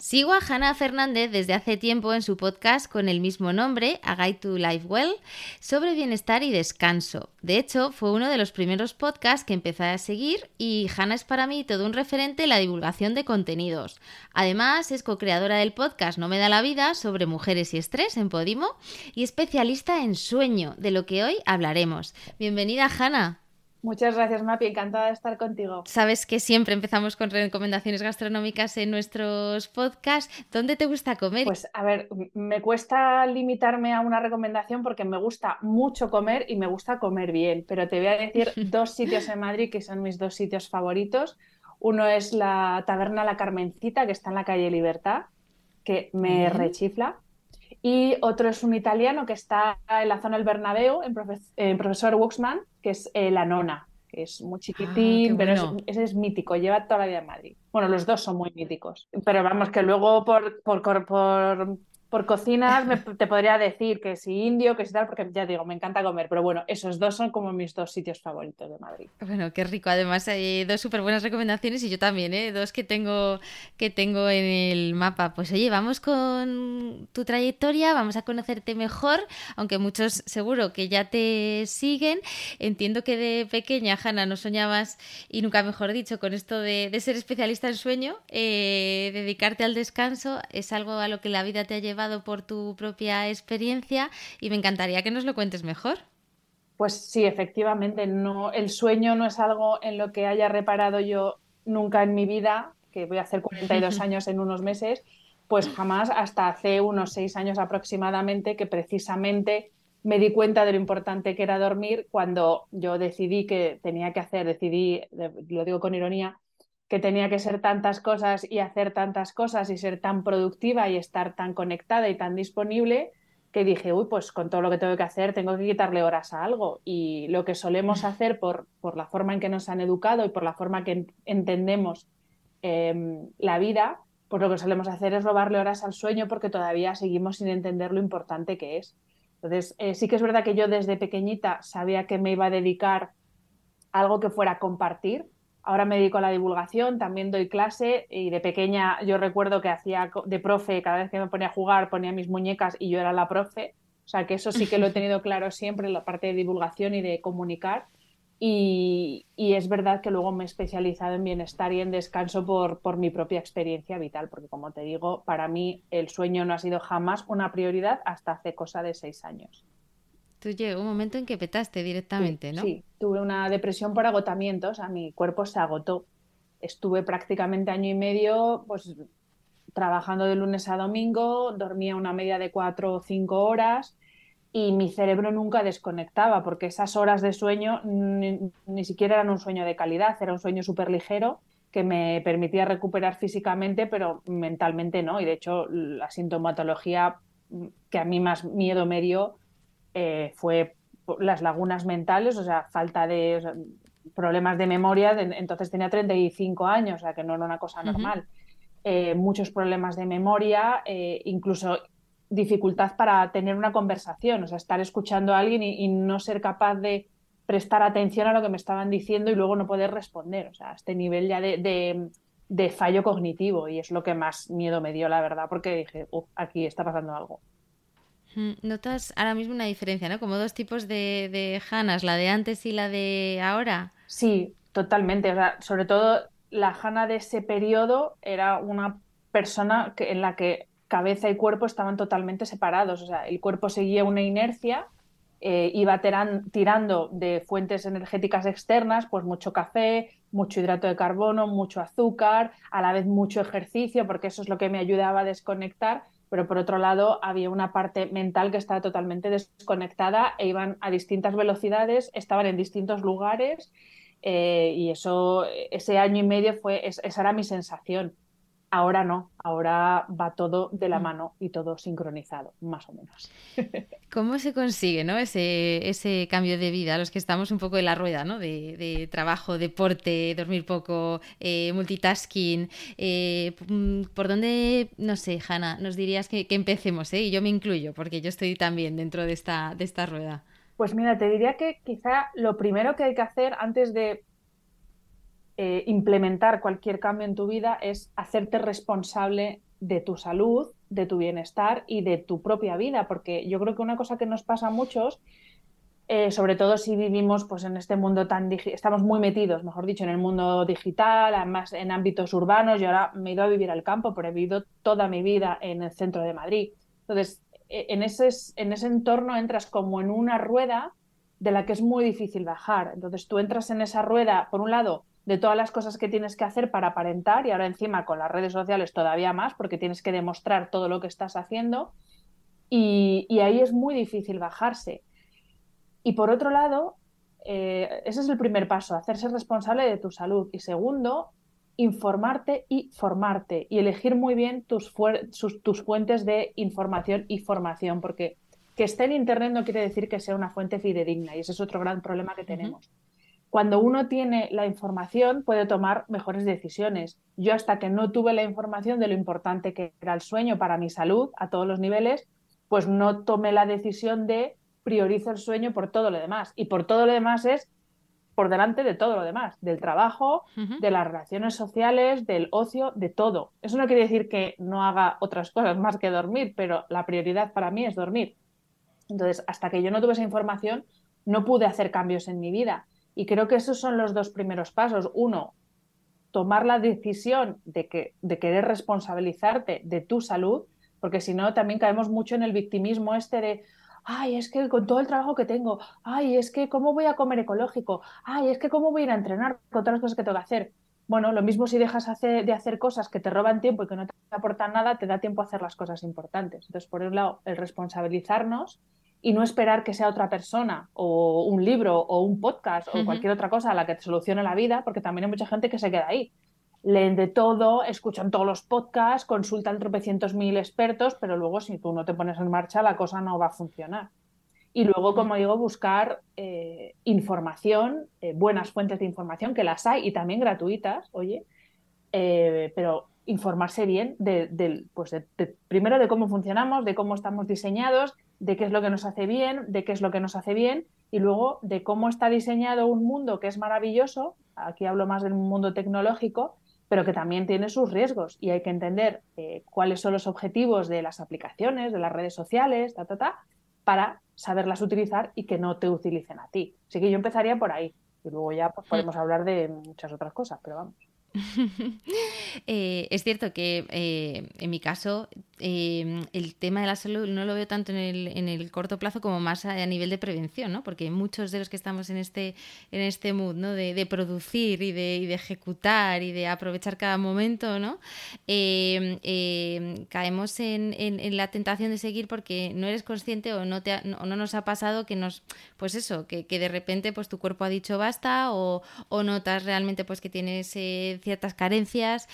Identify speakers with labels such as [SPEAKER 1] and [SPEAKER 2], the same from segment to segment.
[SPEAKER 1] Sigo a Hanna Fernández desde hace tiempo en su podcast con el mismo nombre, A Guide to Life Well, sobre bienestar y descanso. De hecho, fue uno de los primeros podcasts que empecé a seguir y Hanna es para mí todo un referente en la divulgación de contenidos. Además, es co-creadora del podcast No me da la vida sobre mujeres y estrés en Podimo y especialista en sueño, de lo que hoy hablaremos. Bienvenida, Hanna.
[SPEAKER 2] Muchas gracias, Mapi. Encantada de estar contigo.
[SPEAKER 1] Sabes que siempre empezamos con recomendaciones gastronómicas en nuestros podcasts. ¿Dónde te gusta comer?
[SPEAKER 2] Pues, a ver, me cuesta limitarme a una recomendación porque me gusta mucho comer y me gusta comer bien. Pero te voy a decir dos sitios en Madrid que son mis dos sitios favoritos. Uno es la Taberna La Carmencita, que está en la calle Libertad, que me rechifla. Y otro es un italiano que está en la zona del Bernabéu, en, Profesor Wuxman, que es eh, La Nona, que es muy chiquitín, ah, pero ese es mítico, lleva toda la vida en Madrid. Bueno, los dos son muy míticos. Pero vamos, que luego por, por, por por cocinas me, te podría decir que si indio, que si tal, porque ya digo, me encanta comer, pero bueno, esos dos son como mis dos sitios favoritos de Madrid.
[SPEAKER 1] Bueno, qué rico. Además, hay dos súper buenas recomendaciones y yo también, ¿eh? dos que tengo, que tengo en el mapa. Pues oye, vamos con tu trayectoria, vamos a conocerte mejor, aunque muchos seguro que ya te siguen. Entiendo que de pequeña, Hanna, no soñabas, y nunca mejor dicho, con esto de, ser especialista en sueño, eh, dedicarte al descanso, es algo a lo que la vida te ha llevado por tu propia experiencia y me encantaría que nos lo cuentes mejor.
[SPEAKER 2] Pues sí, efectivamente, no, el sueño no es algo en lo que haya reparado yo nunca en mi vida, que voy a hacer 42 años en unos meses, pues jamás hasta hace unos seis años aproximadamente que precisamente me di cuenta de lo importante que era dormir cuando yo decidí que tenía que hacer, decidí, lo digo con ironía, que tenía que ser tantas cosas y hacer tantas cosas y ser tan productiva y estar tan conectada y tan disponible que dije, uy, pues con todo lo que tengo que hacer tengo que quitarle horas a algo. Y lo que solemos hacer por, por la forma en que nos han educado y por la forma que entendemos em, la vida, pues lo que solemos hacer es robarle horas al sueño porque todavía seguimos sin entender lo importante que es. Entonces, eh, sí que es verdad que yo desde pequeñita sabía que me iba a dedicar a algo que fuera compartir, Ahora me dedico a la divulgación, también doy clase y de pequeña yo recuerdo que hacía de profe, cada vez que me ponía a jugar ponía mis muñecas y yo era la profe. O sea que eso sí que lo he tenido claro siempre la parte de divulgación y de comunicar. Y, es verdad que luego me he especializado en bienestar y en descanso por, por mi propia experiencia vital, porque como te digo, para mí el sueño no ha sido jamás una prioridad hasta hace cosa de seis años.
[SPEAKER 1] Tú llegó un momento en que petaste directamente, ¿no?
[SPEAKER 2] Sí, tuve una depresión por agotamiento, o sea, mi cuerpo se agotó. Estuve prácticamente año y medio, pues, trabajando de lunes a domingo, dormía una media de cuatro o cinco horas y mi cerebro nunca desconectaba porque esas horas de sueño ni, ni siquiera eran un sueño de calidad, era un sueño súper ligero que me permitía recuperar físicamente, pero mentalmente no. Y de hecho, la sintomatología que a mí más miedo me dio eh, fue las lagunas mentales, o sea, falta de problemas de memoria, entonces tenía 35 años, o sea, que no era una cosa normal. Eh, muchos problemas de memoria, eh, incluso dificultad para tener una conversación, o sea, estar escuchando a alguien y, no ser capaz de prestar atención a lo que me estaban diciendo y luego no poder responder, o sea, este nivel ya de, de, fallo cognitivo y es lo que más miedo me dio, la verdad, porque dije, aquí está pasando algo.
[SPEAKER 1] ¿Notas ahora mismo una diferencia, ¿no? Como dos tipos de, de Hanas, la de antes y la de ahora.
[SPEAKER 2] Sí, totalmente. O sea, sobre todo la Hana de ese periodo era una persona que, en la que cabeza y cuerpo estaban totalmente separados. O sea, el cuerpo seguía una inercia eh, iba tirando de fuentes energéticas externas, pues mucho café, mucho hidrato de carbono, mucho azúcar, a la vez mucho ejercicio, porque eso es lo que me ayudaba a desconectar, pero por otro lado había una parte mental que estaba totalmente desconectada e iban a distintas velocidades, estaban en distintos lugares eh, y eso, ese año y medio fue, esa era mi sensación. Ahora no, ahora va todo de la mm. mano y todo sincronizado, más o menos.
[SPEAKER 1] ¿Cómo se consigue ¿no? ese, ese cambio de vida? Los que estamos un poco en la rueda, ¿no? De, trabajo, deporte, dormir poco, eh, multitasking. Eh, mm, ¿Por dónde, no sé, Hanna, nos dirías que, empecemos? ¿eh? Y yo me incluyo, porque yo estoy también dentro de esta, de esta rueda.
[SPEAKER 2] Pues mira, te diría que quizá lo primero que hay que hacer antes de eh, implementar cualquier cambio en tu vida es hacerte responsable de tu salud, de tu bienestar y de tu propia vida, porque yo creo que una cosa que nos pasa a muchos, eh, sobre todo si vivimos pues, en este mundo tan estamos muy metidos, mejor dicho, en el mundo digital, además en ámbitos urbanos, yo ahora me he ido a vivir al campo, pero he vivido toda mi vida en el centro de Madrid. Entonces, e, en ese, en ese entorno entras como en una rueda de la que es muy difícil bajar. Entonces tú entras en esa rueda, por un lado, de todas las cosas que tienes que hacer para aparentar y ahora encima con las redes sociales todavía más porque tienes que demostrar todo lo que estás haciendo y, ahí es muy difícil bajarse. Y por otro lado, eh, ese es el primer paso, hacerse responsable de tu salud. Y segundo, informarte y formarte y elegir muy bien tus, tus fuentes de información y formación, porque que esté en Internet no quiere decir que sea una fuente fidedigna y ese es otro gran problema que tenemos cuando uno tiene la información puede tomar mejores decisiones. Yo hasta que no tuve la información de lo importante que era el sueño para mi salud a todos los niveles, pues no tomé la decisión de priorizo el sueño por todo lo demás. Y por todo lo demás es por delante de todo lo demás, del trabajo, de las relaciones sociales, del ocio, de todo. Eso no quiere decir que no haga otras cosas más que dormir, pero la prioridad para mí es dormir. Entonces, hasta que yo no tuve esa información, no pude hacer cambios en mi vida. Y creo que esos son los dos primeros pasos. Uno, tomar la decisión de, que, de querer responsabilizarte de tu salud, porque si no, también caemos mucho en el victimismo este de, ay, es que con todo el trabajo que tengo, ay, es que cómo voy a comer ecológico, ay, es que cómo voy a ir a entrenar con todas las cosas que tengo que hacer. Bueno, lo mismo si dejas de hacer cosas que te roban tiempo y que no te aportan nada, te da tiempo a hacer las cosas importantes. Entonces, por un lado, el responsabilizarnos y no esperar que sea otra persona o un libro o un podcast o cualquier otra cosa a la que te solucione la vida, porque también hay mucha gente que se queda ahí. Leen de todo, escuchan todos los podcasts, consultan tropecientos mil expertos, pero luego si tú no te pones en marcha la cosa no va a funcionar. Y luego, como digo, buscar eh, información, eh, buenas fuentes de información, que las hay y también gratuitas, oye, eh, pero informarse bien de, pues primero de cómo funcionamos, de cómo estamos diseñados, de qué es lo que nos hace bien, de qué es lo que nos hace bien y luego de cómo está diseñado un mundo que es maravilloso, aquí hablo más del mundo tecnológico, pero que también tiene sus riesgos y hay que entender eh, cuáles son los objetivos de las aplicaciones, de las redes sociales, ta, ta, ta, para saberlas utilizar y que no te utilicen a ti. Así que yo empezaría por ahí y luego ya pues, podemos hablar de muchas otras cosas, pero vamos.
[SPEAKER 1] Eh, es cierto que eh, en mi caso em, el tema de la salud no lo veo tanto en el, en el, corto plazo como más a, nivel de prevención, ¿no? Porque muchos de los que estamos en este, en este mood, ¿no? De, producir y de, y de, ejecutar y de aprovechar cada momento, ¿no? Em, caemos en, en, la tentación de seguir porque no eres consciente o no, te o no nos ha pasado que nos, pues eso, que, que, de repente pues tu cuerpo ha dicho basta o, o notas realmente pues que tienes... Eh, ciertas carencias,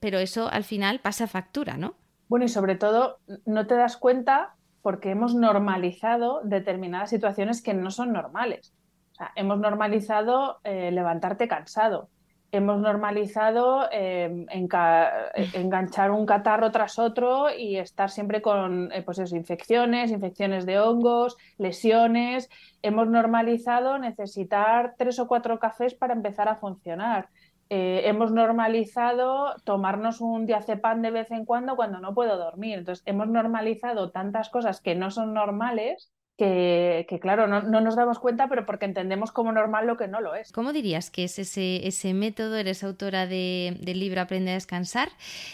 [SPEAKER 1] pero eso al final pasa factura, ¿no?
[SPEAKER 2] Bueno, y sobre todo no te das cuenta porque hemos normalizado determinadas situaciones que no son normales. O sea, hemos normalizado eh, levantarte cansado, hemos normalizado em, enganchar un catarro tras otro y estar siempre con eh, pues infecciones, infecciones de hongos, lesiones. Hemos normalizado necesitar tres o cuatro cafés para empezar a funcionar. Eh, hemos normalizado tomarnos un diazepam de vez en cuando cuando no puedo dormir. Entonces, hemos normalizado tantas cosas que no son normales que, claro, no, nos damos cuenta, pero porque entendemos como normal lo que no lo es.
[SPEAKER 1] ¿Cómo dirías que es ese, ese método? Eres autora del libro Aprende a descansar.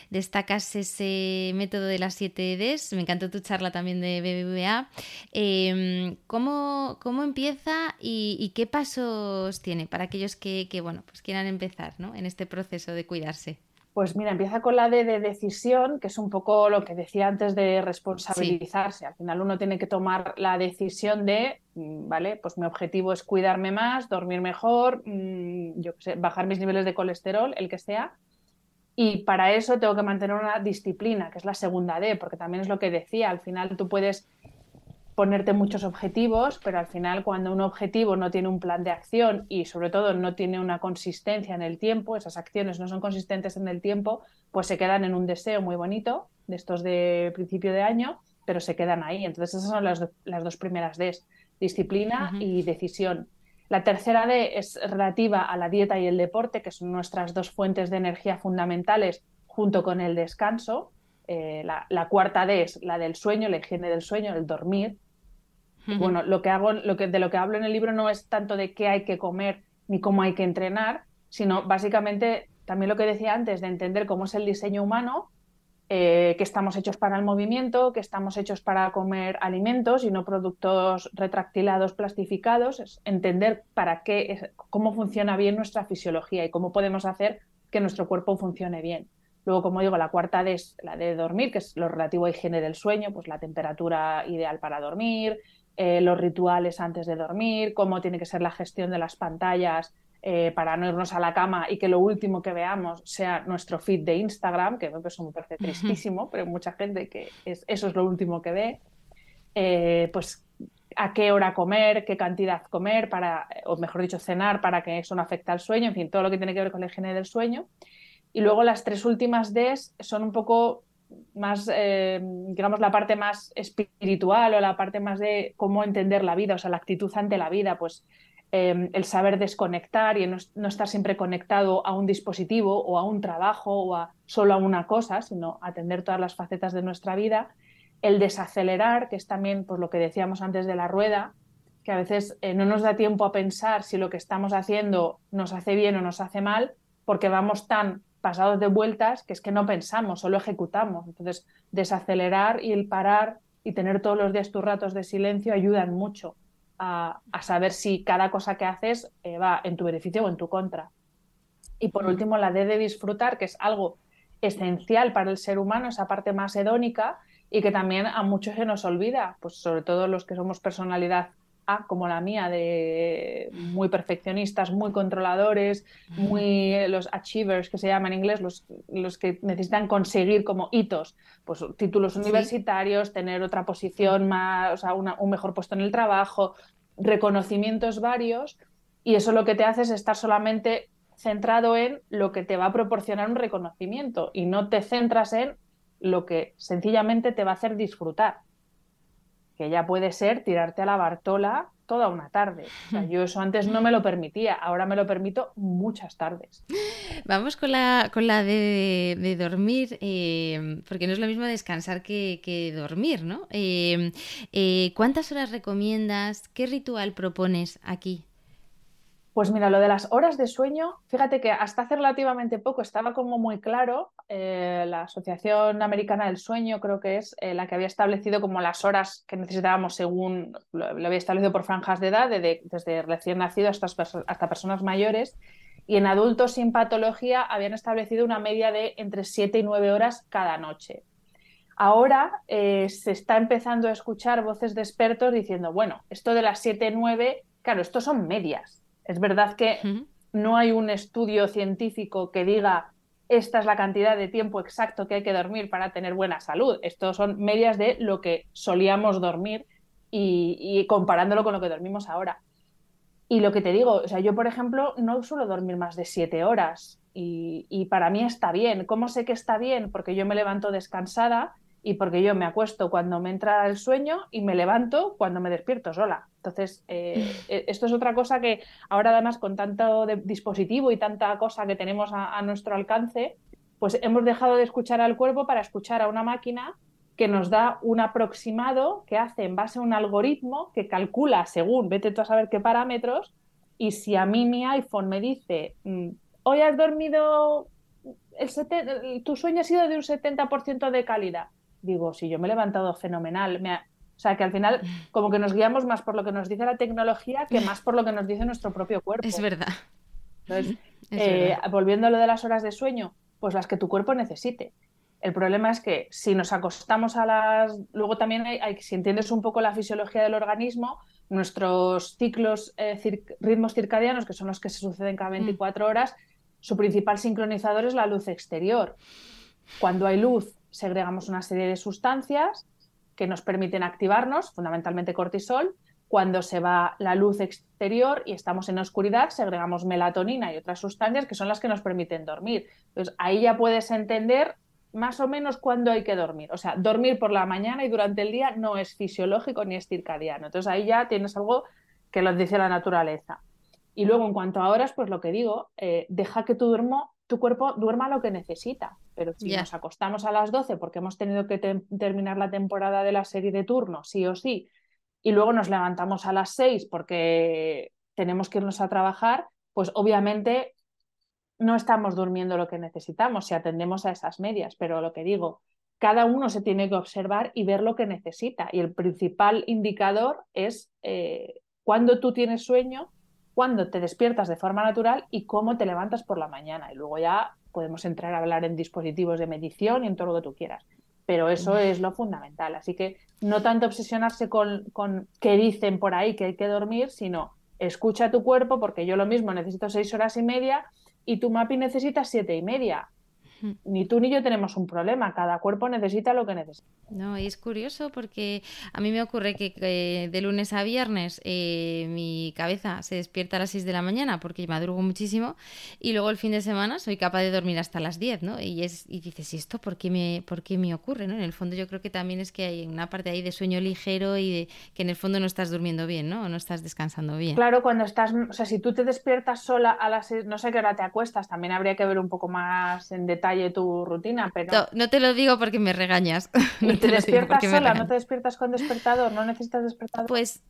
[SPEAKER 1] Destacas ese método de las 7 Ds. Me encantó tu charla también de BBVA. Em, ¿cómo, ¿cómo, empieza y, qué pasos tiene para aquellos que, que bueno, pues quieran empezar ¿no? en este proceso de cuidarse?
[SPEAKER 2] Pues mira, empieza con la D de decisión, que es un poco lo que decía antes de responsabilizarse. Al final uno tiene que tomar la decisión de, mm, vale, pues mi objetivo es cuidarme más, dormir mejor, mm, yo sé, bajar mis niveles de colesterol, el que sea. Y para eso tengo que mantener una disciplina, que es la segunda D, porque también es lo que decía, al final tú puedes ponerte muchos objetivos, pero al final cuando un objetivo no tiene un plan de acción y sobre todo no tiene una consistencia en el tiempo, esas acciones no son consistentes en el tiempo, pues se quedan en un deseo muy bonito de estos de principio de año, pero se quedan ahí. Entonces esas son las, dos primeras Ds, disciplina y decisión. La tercera D es relativa a la dieta y el deporte, que son nuestras dos fuentes de energía fundamentales junto con el descanso. Eh, la, la, cuarta D es la del sueño, la higiene del sueño, el dormir, bueno, lo que hago, lo que, de lo que hablo en el libro no es tanto de qué hay que comer ni cómo hay que entrenar, sino básicamente también lo que decía antes, de entender cómo es el diseño humano, eh, que estamos hechos para el movimiento, que estamos hechos para comer alimentos y no productos retractilados, plastificados, es entender para qué, cómo funciona bien nuestra fisiología y cómo podemos hacer que nuestro cuerpo funcione bien. Luego, como digo, la cuarta es la de dormir, que es lo relativo a higiene del sueño, pues la temperatura ideal para dormir, eh, los rituales antes de dormir, cómo tiene que ser la gestión de las pantallas eh, para no irnos a la cama y que lo último que veamos sea nuestro feed de Instagram, que eso me parece tristísimo, pero mucha gente que es, eso es lo último que ve. Eh, pues a qué hora comer, qué cantidad comer, para, o mejor dicho, cenar para que eso no afecte al sueño, en fin, todo lo que tiene que ver con la higiene del sueño. Y luego las tres últimas Ds son un poco más, eh, digamos, la parte más espiritual o la parte más de cómo entender la vida, o sea, la actitud ante la vida, pues eh, el saber desconectar y no, estar siempre conectado a un dispositivo o a un trabajo o a solo a una cosa, sino atender todas las facetas de nuestra vida, el desacelerar, que es también pues, lo que decíamos antes de la rueda, que a veces eh, no nos da tiempo a pensar si lo que estamos haciendo nos hace bien o nos hace mal, porque vamos tan pasados de vueltas que es que no pensamos, solo ejecutamos. Entonces, desacelerar y el parar y tener todos los días tus ratos de silencio ayudan mucho a, saber si cada cosa que haces eh, va en tu beneficio o en tu contra. Y por último, la D de disfrutar, que es algo esencial para el ser humano, esa parte más hedónica y que también a muchos se nos olvida, pues sobre todo los que somos personalidad como la mía, de muy perfeccionistas, muy controladores, muy eh, los achievers que se llaman en inglés, los, los que necesitan conseguir como hitos, pues títulos universitarios, tener otra posición más, o sea, un mejor puesto en el trabajo, reconocimientos varios, y eso lo que te hace es estar solamente centrado en lo que te va a proporcionar un reconocimiento y no te centras en lo que sencillamente te va a hacer disfrutar que ya puede ser tirarte a la Bartola toda una tarde. yo eso antes no me lo permitía, ahora me lo permito muchas tardes.
[SPEAKER 1] Vamos con la, con la de, dormir, eh, porque no es lo mismo descansar que, dormir, ¿no? Eh, eh, ¿Cuántas horas recomiendas? ¿Qué ritual propones aquí?
[SPEAKER 2] Pues mira, lo de las horas de sueño, fíjate que hasta hace relativamente poco estaba como muy claro. Eh, la Asociación Americana del Sueño creo que es eh, la que había establecido como las horas que necesitábamos según lo, había establecido por franjas de edad, desde recién nacido hasta, personas mayores. Y en adultos sin patología habían establecido una media de entre 7 y 9 horas cada noche. Ahora eh, se está empezando a escuchar voces de expertos diciendo, bueno, esto de las 7 9, claro, esto son medias es verdad que no hay un estudio científico que diga esta es la cantidad de tiempo exacto que hay que dormir para tener buena salud. Estos son medias de lo que solíamos dormir y, comparándolo con lo que dormimos ahora. Y lo que te digo, o sea, yo por ejemplo no suelo dormir más de siete horas y, y para mí está bien. ¿Cómo sé que está bien? Porque yo me levanto descansada y porque yo me acuesto cuando me entra el sueño y me levanto cuando me despierto sola. Entonces, eh, e, esto es otra cosa que ahora además con tanto dispositivo y tanta cosa que tenemos a, nuestro alcance, pues hemos dejado de escuchar al cuerpo para escuchar a una máquina que nos da un aproximado que hace en base a un algoritmo que calcula según, vete tú a saber qué parámetros, y si a mí mi iPhone me dice, mm, hoy has dormido, el tu sueño ha sido de un 70% de calidad, digo, si yo me he levantado fenomenal, me o sea, que al final como que nos guiamos más por lo que nos dice la tecnología que más por lo que nos dice nuestro propio cuerpo.
[SPEAKER 1] Es verdad.
[SPEAKER 2] Entonces, eh, volviendo a lo de las horas de sueño, pues las que tu cuerpo necesite. El problema es que si nos acostamos a las... Luego también hay, si entiendes un poco la fisiología del organismo, nuestros ciclos, eh, ritmos circadianos, que son los que se suceden cada 24 mm. horas, su principal sincronizador es la luz exterior. Cuando hay luz, segregamos una serie de sustancias que nos permiten activarnos, fundamentalmente cortisol. Cuando se va la luz exterior y estamos en oscuridad, segregamos melatonina y otras sustancias que son las que nos permiten dormir. Entonces, ahí ya puedes entender más o menos cuándo hay que dormir. O sea, dormir por la mañana y durante el día no es fisiológico ni es circadiano. Entonces ahí ya tienes algo que lo dice la naturaleza. Y luego, en cuanto a horas, pues lo que digo, eh, deja que tu, duermo, tu cuerpo duerma lo que necesita. Pero si nos acostamos a las 12 porque hemos tenido que terminar la temporada de la serie de turno, sí o sí, y luego nos levantamos a las 6 porque tenemos que irnos a trabajar, pues obviamente no estamos durmiendo lo que necesitamos si atendemos a esas medias, pero lo que digo, cada uno se tiene que observar y ver lo que necesita. Y el principal indicador es eh, cuándo tú tienes sueño, cuándo te despiertas de forma natural y cómo te levantas por la mañana. Y luego ya podemos entrar a hablar en dispositivos de medición y en todo lo que tú quieras. Pero eso es lo fundamental. Así que no tanto obsesionarse con, con qué dicen por ahí que hay que dormir, sino escucha tu cuerpo, porque yo lo mismo necesito seis horas y media y tu MAPI necesita siete y media. Ni tú ni yo tenemos un problema, cada cuerpo necesita lo que necesita.
[SPEAKER 1] No, y es curioso porque a mí me ocurre que, de lunes a viernes eh, mi cabeza se despierta a las 6 de la mañana porque madrugo muchísimo y luego el fin de semana soy capaz de dormir hasta las 10, ¿no? Y, es, y dices, ¿y esto por qué, me, por qué me ocurre? ¿no? En el fondo yo creo que también es que hay una parte ahí de sueño ligero y de que en el fondo no estás durmiendo bien, ¿no? O no estás descansando bien.
[SPEAKER 2] Claro, cuando estás, o sea, si tú te despiertas sola a las 6, no sé qué hora te acuestas, también habría que ver un poco más en detalle tu rutina, pero...
[SPEAKER 1] No, te lo digo porque me regañas.
[SPEAKER 2] ¿Y te, despiertas sola? ¿No te despiertas con despertador? ¿No necesitas despertador?
[SPEAKER 1] Pues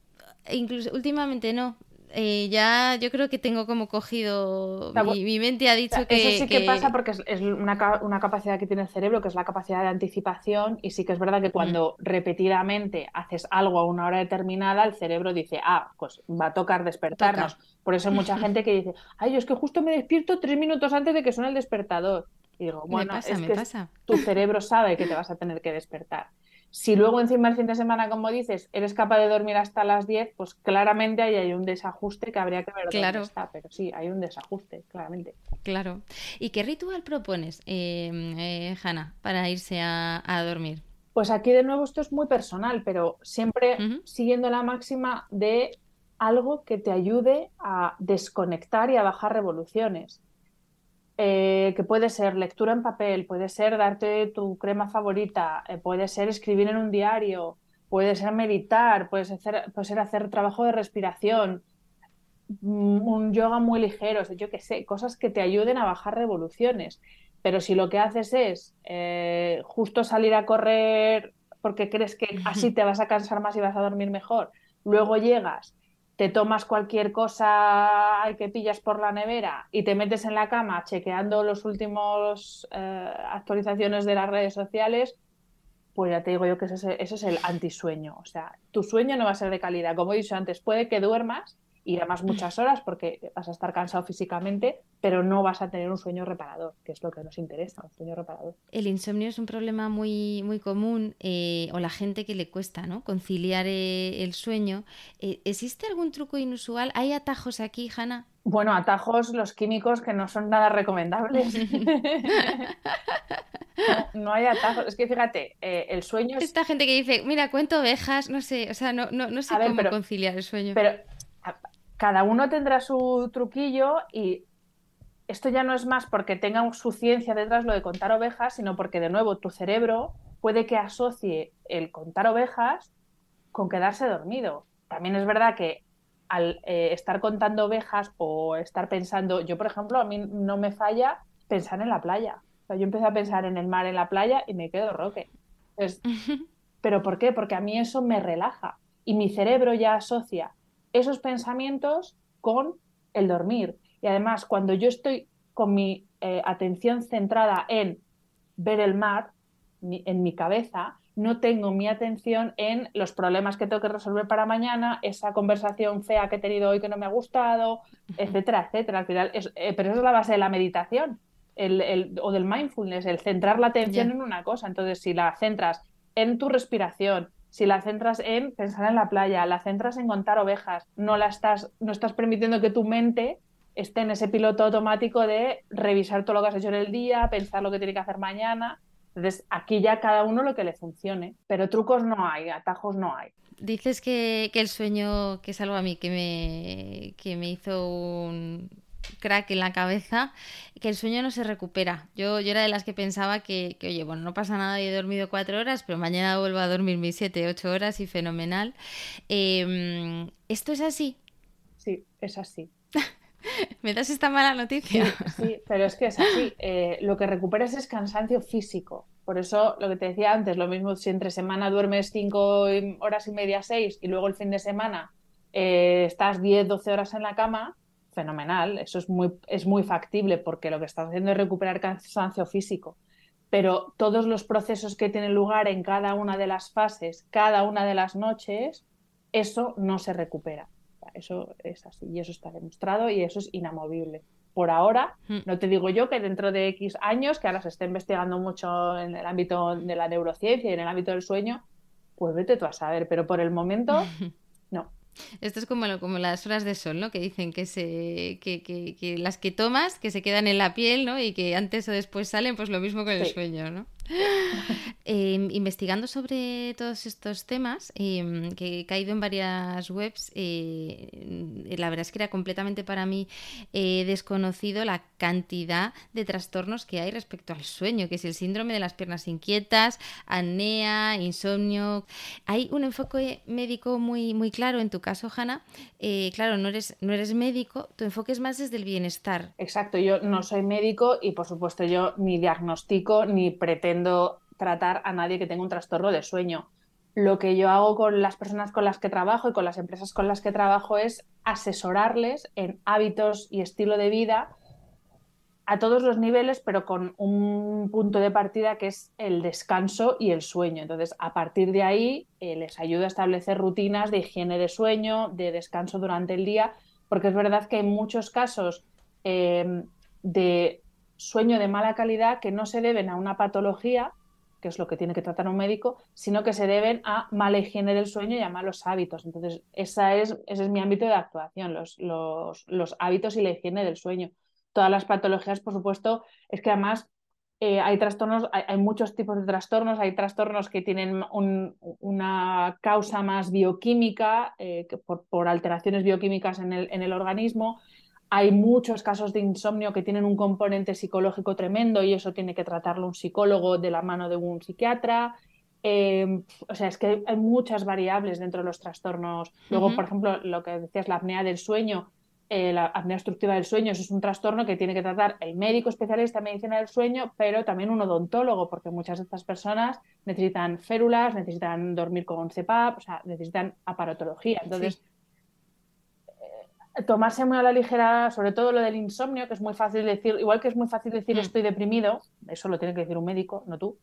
[SPEAKER 1] incluso últimamente no. Eh, ya yo creo que tengo como cogido, mi, mente ha dicho que...
[SPEAKER 2] Eso sí que, pasa porque es, una, capacidad que tiene el cerebro, que es la capacidad de anticipación, y sí que es verdad que cuando mm. repetidamente haces algo a una hora determinada, el cerebro dice, ah, pues va a tocar despertarnos. Por eso hay mucha gente que dice, ay, yo es que justo me despierto tres minutos antes de que suene el despertador. Y digo, bueno, es que tu cerebro sabe que te vas a tener que despertar. Si luego encima el fin de semana, como dices, eres capaz de dormir hasta las 10, pues claramente ahí hay un desajuste que habría que ver claro. dónde está. Pero sí, hay un desajuste, claramente.
[SPEAKER 1] Claro. ¿Y qué ritual propones, eh, eh Hanna, para irse a, dormir?
[SPEAKER 2] Pues aquí de nuevo esto es muy personal, pero siempre siguiendo la máxima de algo que te ayude a desconectar y a bajar revoluciones. Eh, que puede ser lectura en papel, puede ser darte tu crema favorita, eh, puede ser escribir en un diario, puede ser meditar, puede ser, puede ser hacer trabajo de respiración, mm, un yoga muy ligero, yo qué sé, cosas que te ayuden a bajar revoluciones. Pero si lo que haces es eh, justo salir a correr porque crees que así te vas a cansar más y vas a dormir mejor, luego llegas te tomas cualquier cosa que pillas por la nevera y te metes en la cama chequeando los últimos eh, actualizaciones de las redes sociales, pues ya te digo yo que ese, ese es el antisueño. O sea, tu sueño no va a ser de calidad. Como he dicho antes, puede que duermas, y además muchas horas porque vas a estar cansado físicamente, pero no vas a tener un sueño reparador, que es lo que nos interesa, un sueño reparador.
[SPEAKER 1] El insomnio es un problema muy, muy común, eh, o la gente que le cuesta ¿no? conciliar eh, el sueño. Eh, ¿Existe algún truco inusual? ¿Hay atajos aquí, Hanna?
[SPEAKER 2] Bueno, atajos los químicos que no son nada recomendables. no, hay atajos. Es que fíjate, el sueño es...
[SPEAKER 1] Esta gente que dice, mira, cuento ovejas, no sé, o sea, no, no, no sé cómo conciliar el sueño.
[SPEAKER 2] Pero cada uno tendrá su truquillo y esto ya no es más porque tenga su ciencia detrás lo de contar ovejas, sino porque de nuevo tu cerebro puede que asocie el contar ovejas con quedarse dormido. También es verdad que al eh, estar contando ovejas o estar pensando, yo por ejemplo, a mí no me falla pensar en la playa. yo empiezo a pensar en el mar, en la playa y me quedo roque. ¿Pero por qué? Porque a mí eso me relaja y mi cerebro ya asocia esos pensamientos con el dormir. Y además, cuando yo estoy con mi eh, atención centrada en ver el mar, en mi cabeza, no tengo mi atención en los problemas que tengo que resolver para mañana, esa conversación fea que he tenido hoy que no me ha gustado, etcétera, etcétera. Al final, eh, pero eso es la base de la meditación el, o del mindfulness, el centrar la atención en una cosa. Entonces, si la centras en tu respiración, si la centras en pensar en la playa, la centras en contar ovejas, no la estás, no estás permitiendo que tu mente esté en ese piloto automático de revisar todo lo que has hecho en el día, pensar lo que tiene que hacer mañana. Entonces, aquí ya cada uno lo que le funcione, pero trucos no hay, atajos no hay.
[SPEAKER 1] Dices que, que el sueño, que es algo a mí que me, que me hizo un, crack en la cabeza, que el sueño no se recupera. Yo, yo era de las que pensaba que, oye, bueno, no pasa nada, y he dormido cuatro horas, pero mañana vuelvo a dormir mis siete, ocho horas y fenomenal. Em, ¿Esto es así?
[SPEAKER 2] Sí, es así.
[SPEAKER 1] ¿Me das esta mala noticia?
[SPEAKER 2] Sí, pero es que es así. Eh, lo que recuperas es cansancio físico. Por eso, lo que te decía antes, lo mismo si entre semana duermes cinco horas y media, seis, y luego el fin de semana eh, estás 10, 12 horas en la cama, fenomenal, eso es muy, es muy factible porque lo que estás haciendo es recuperar cansancio físico. Pero todos los procesos que tienen lugar en cada una de las fases, cada una de las noches, eso no se recupera. Eso es así y eso está demostrado y eso es inamovible. Por ahora, hmm. no te digo yo que dentro de X años, que ahora se esté investigando mucho en el ámbito de la neurociencia y en el ámbito del sueño, pues vete tú a saber, pero por el momento, no.
[SPEAKER 1] Esto es como, como las horas de sol, ¿no? Que dicen que, se, que, que, las que tomas, que se quedan en la piel, ¿no? Y que antes o después salen, pues lo mismo con el sueño, ¿no? Em, investigando sobre todos estos temas, em, que he caído en varias webs, eh, la verdad es que era completamente para mí eh, desconocido la cantidad de trastornos que hay respecto al sueño, que es el síndrome de las piernas inquietas, apnea, insomnio. Hay un enfoque médico muy, muy claro en tu caso, Hanna. Eh, claro, no eres, no eres médico, tu enfoque es más desde el bienestar.
[SPEAKER 2] Exacto, yo no soy médico y por supuesto yo ni diagnostico ni pretendo tratar a nadie que tenga un trastorno de sueño. Lo que yo hago con las personas con las que trabajo y con las empresas con las que trabajo es asesorarles en hábitos y estilo de vida a todos los niveles, pero con un punto de partida que es el descanso y el sueño. Entonces, a partir de ahí, eh, les ayudo a establecer rutinas de higiene de sueño, de descanso durante el día, porque es verdad que hay muchos casos eh, de sueño de mala calidad que no se deben a una patología, que es lo que tiene que tratar un médico, sino que se deben a mala higiene del sueño y a malos hábitos. Entonces, esa es, ese es mi ámbito de actuación, los, los, hábitos y la higiene del sueño. Todas las patologías, por supuesto, es que además eh, hay trastornos, hay, muchos tipos de trastornos, hay trastornos que tienen una causa más bioquímica, eh, por, por, alteraciones bioquímicas en el, en el organismo, hay muchos casos de insomnio que tienen un componente psicológico tremendo y eso tiene que tratarlo un psicólogo de la mano de un psiquiatra. Em, o sea, es que hay muchas variables dentro de los trastornos. Luego, por ejemplo, lo que decías, la apnea del sueño, eh, la apnea obstructiva del sueño, eso es un trastorno que tiene que tratar el médico especialista en medicina del sueño, pero también un odontólogo, porque muchas de estas personas necesitan férulas, necesitan dormir con CPAP, o sea, necesitan aparatología. Entonces, tomarse muy a la ligera, sobre todo lo del insomnio, que es muy fácil decir, igual que es muy fácil decir mm. estoy deprimido, eso lo tiene que decir un médico, no tú.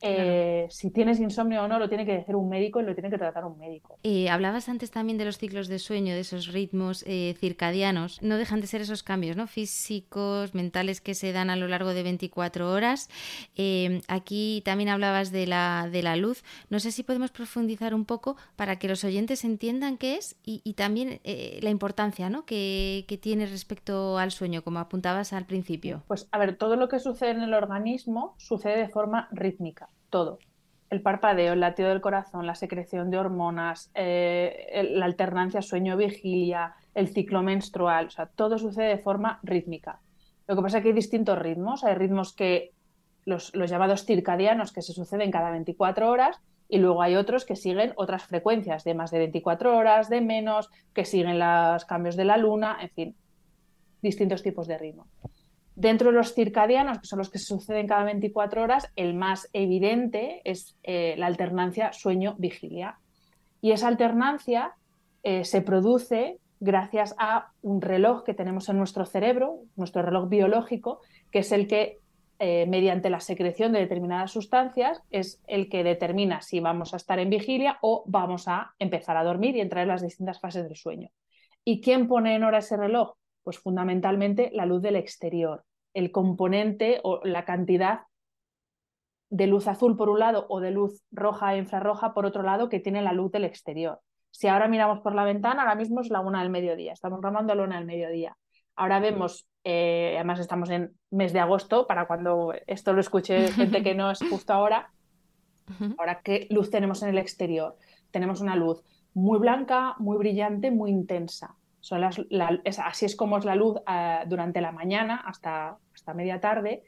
[SPEAKER 2] Eh, si tienes insomnio o no, lo tiene que decir un médico y lo tiene que tratar un médico.
[SPEAKER 1] Eh, hablabas antes también de los ciclos de sueño, de esos ritmos eh, circadianos. No dejan de ser esos cambios ¿no? físicos, mentales que se dan a lo largo de 24 horas. aquí también hablabas de la, de la luz. No sé si podemos profundizar un poco para que los oyentes entiendan qué es y, también la importancia ¿no? que, que tiene respecto al sueño, como apuntabas al principio.
[SPEAKER 2] Pues a ver, todo lo que sucede en el organismo sucede de forma rítmica todo. El parpadeo, el latido del corazón, la secreción de hormonas, eh, la alternancia sueño-vigilia, el ciclo menstrual, o sea, todo sucede de forma rítmica. Lo que pasa es que hay distintos ritmos, hay ritmos que los, llamados circadianos que se suceden cada 24 horas y luego hay otros que siguen otras frecuencias de más de 24 horas, de menos, que siguen los cambios de la luna, en fin, distintos tipos de ritmo. Dentro de los circadianos, que son los que suceden cada 24 horas, el más evidente es eh, la alternancia sueño-vigilia. Y esa alternancia eh, se produce gracias a un reloj que tenemos en nuestro cerebro, nuestro reloj biológico, que es el que, eh, mediante la secreción de determinadas sustancias, es el que determina si vamos a estar en vigilia o vamos a empezar a dormir y entrar en las distintas fases del sueño. ¿Y quién pone en hora ese reloj? Pues fundamentalmente la luz del exterior el componente o la cantidad de luz azul por un lado o de luz roja e infrarroja por otro lado que tiene la luz del exterior. Si ahora miramos por la ventana, ahora mismo es la una del mediodía, estamos grabando a la una del mediodía. Ahora vemos, eh, además estamos en mes de agosto, para cuando esto lo escuche gente que no es justo ahora, ahora qué luz tenemos en el exterior. Tenemos una luz muy blanca, muy brillante, muy intensa. Son las, así es como es la luz eh, durante la mañana hasta, media tarde,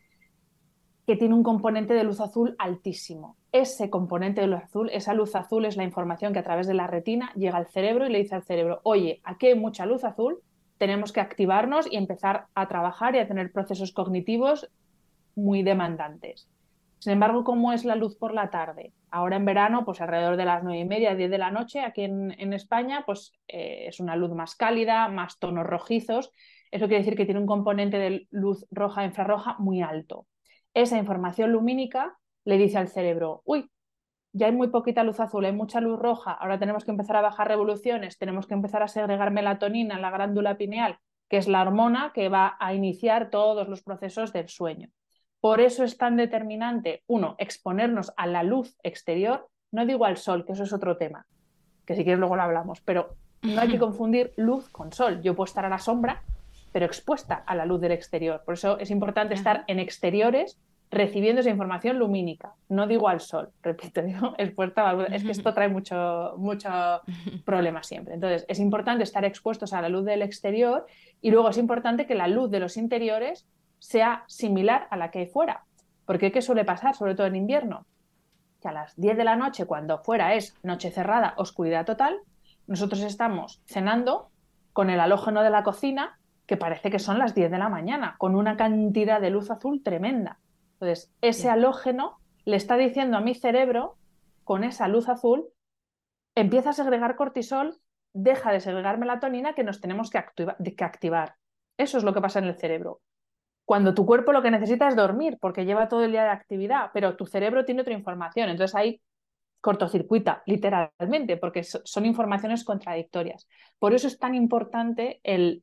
[SPEAKER 2] que tiene un componente de luz azul altísimo. Ese componente de luz azul, esa luz azul es la información que a través de la retina llega al cerebro y le dice al cerebro, oye, aquí hay mucha luz azul, tenemos que activarnos y empezar a trabajar y a tener procesos cognitivos muy demandantes. Sin embargo, ¿cómo es la luz por la tarde? Ahora en verano, pues alrededor de las nueve y media, diez de la noche, aquí en, España, pues eh, es una luz más cálida, más tonos rojizos. Eso quiere decir que tiene un componente de luz roja e infrarroja muy alto. Esa información lumínica le dice al cerebro, uy, ya hay muy poquita luz azul, hay mucha luz roja, ahora tenemos que empezar a bajar revoluciones, tenemos que empezar a segregar melatonina en la glándula pineal, que es la hormona que va a iniciar todos los procesos del sueño. Por eso es tan determinante, uno, exponernos a la luz exterior, no digo al sol, que eso es otro tema, que si quieres luego lo hablamos, pero no hay que confundir luz con sol. Yo puedo estar a la sombra, pero expuesta a la luz del exterior. Por eso es importante estar en exteriores recibiendo esa información lumínica. No digo al sol, repito, digo expuesta a la luz. Es que esto trae mucho, mucho problema siempre. Entonces, es importante estar expuestos a la luz del exterior y luego es importante que la luz de los interiores sea similar a la que hay fuera. Porque ¿qué suele pasar, sobre todo en invierno? Que a las 10 de la noche, cuando fuera es noche cerrada, oscuridad total, nosotros estamos cenando con el halógeno de la cocina, que parece que son las 10 de la mañana, con una cantidad de luz azul tremenda. Entonces, ese halógeno le está diciendo a mi cerebro, con esa luz azul, empieza a segregar cortisol, deja de segregar melatonina que nos tenemos que activar. Eso es lo que pasa en el cerebro cuando tu cuerpo lo que necesita es dormir, porque lleva todo el día de actividad, pero tu cerebro tiene otra información. Entonces ahí cortocircuita, literalmente, porque son informaciones contradictorias. Por eso es tan importante el,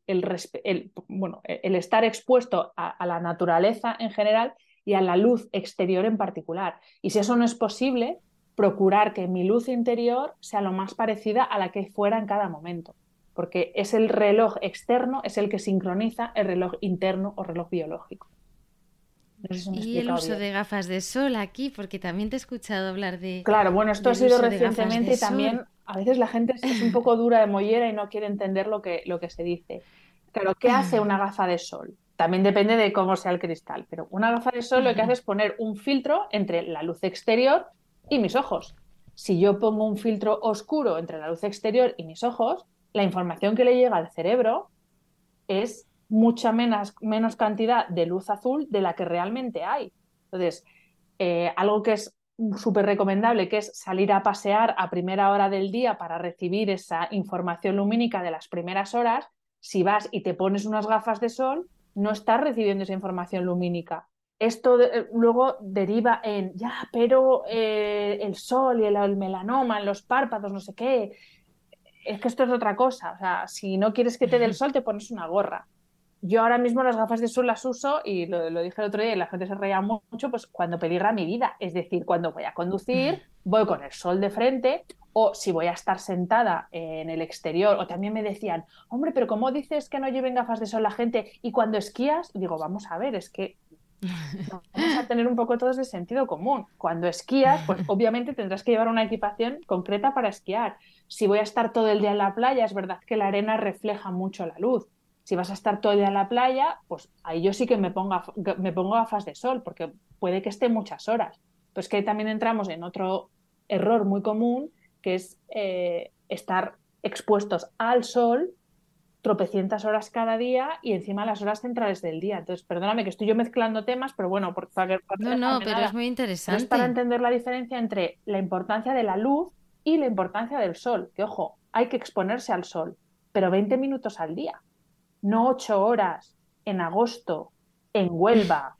[SPEAKER 2] bueno, el estar expuesto a, la naturaleza en general y a la luz exterior en particular. Y si eso no es posible, procurar que mi luz interior sea lo más parecida a la que fuera en cada momento porque es el reloj externo, es el que sincroniza el reloj interno o reloj biológico.
[SPEAKER 1] Y el uso de gafas de sol aquí, porque también te he escuchado hablar de...
[SPEAKER 2] Claro, bueno, esto ha sido recientemente y también a veces la gente es un poco dura de mollera y no quiere entender lo que, lo que se dice. Claro, ¿qué hace una gafa de sol? También depende de cómo sea el cristal, pero una gafa de sol lo que hace es poner un filtro entre la luz exterior y mis ojos. Si yo pongo un filtro oscuro entre la luz exterior y mis ojos, la información que le llega al cerebro es mucha menos, menos cantidad de luz azul de la que realmente hay. Entonces, eh, algo que es súper recomendable, que es salir a pasear a primera hora del día para recibir esa información lumínica de las primeras horas, si vas y te pones unas gafas de sol, no estás recibiendo esa información lumínica. Esto eh, luego deriva en, ya, pero eh, el sol y el, melanoma en los párpados, no sé qué, es que esto es otra cosa. O sea, si no quieres que te dé el sol, te pones una gorra. Yo ahora mismo las gafas de sol las uso y lo, dije el otro día y la gente se reía mucho, pues cuando peligra mi vida. Es decir, cuando voy a conducir, voy con el sol de frente o si voy a estar sentada en el exterior. O también me decían, hombre, pero ¿cómo dices que no lleven gafas de sol la gente? Y cuando esquías, digo, vamos a ver, es que vamos a tener un poco todos de sentido común. Cuando esquías, pues obviamente tendrás que llevar una equipación concreta para esquiar. Si voy a estar todo el día en la playa, es verdad que la arena refleja mucho la luz. Si vas a estar todo el día en la playa, pues ahí yo sí que me pongo, me pongo gafas de sol, porque puede que esté muchas horas. Pues que ahí también entramos en otro error muy común, que es eh, estar expuestos al sol tropecientas horas cada día y encima las horas centrales del día. Entonces, perdóname que estoy yo mezclando temas, pero bueno, por,
[SPEAKER 1] para, No, no, pero es muy interesante.
[SPEAKER 2] es para entender la diferencia entre la importancia de la luz y la importancia del sol. Que ojo, hay que exponerse al sol, pero 20 minutos al día, no 8 horas en agosto, en Huelva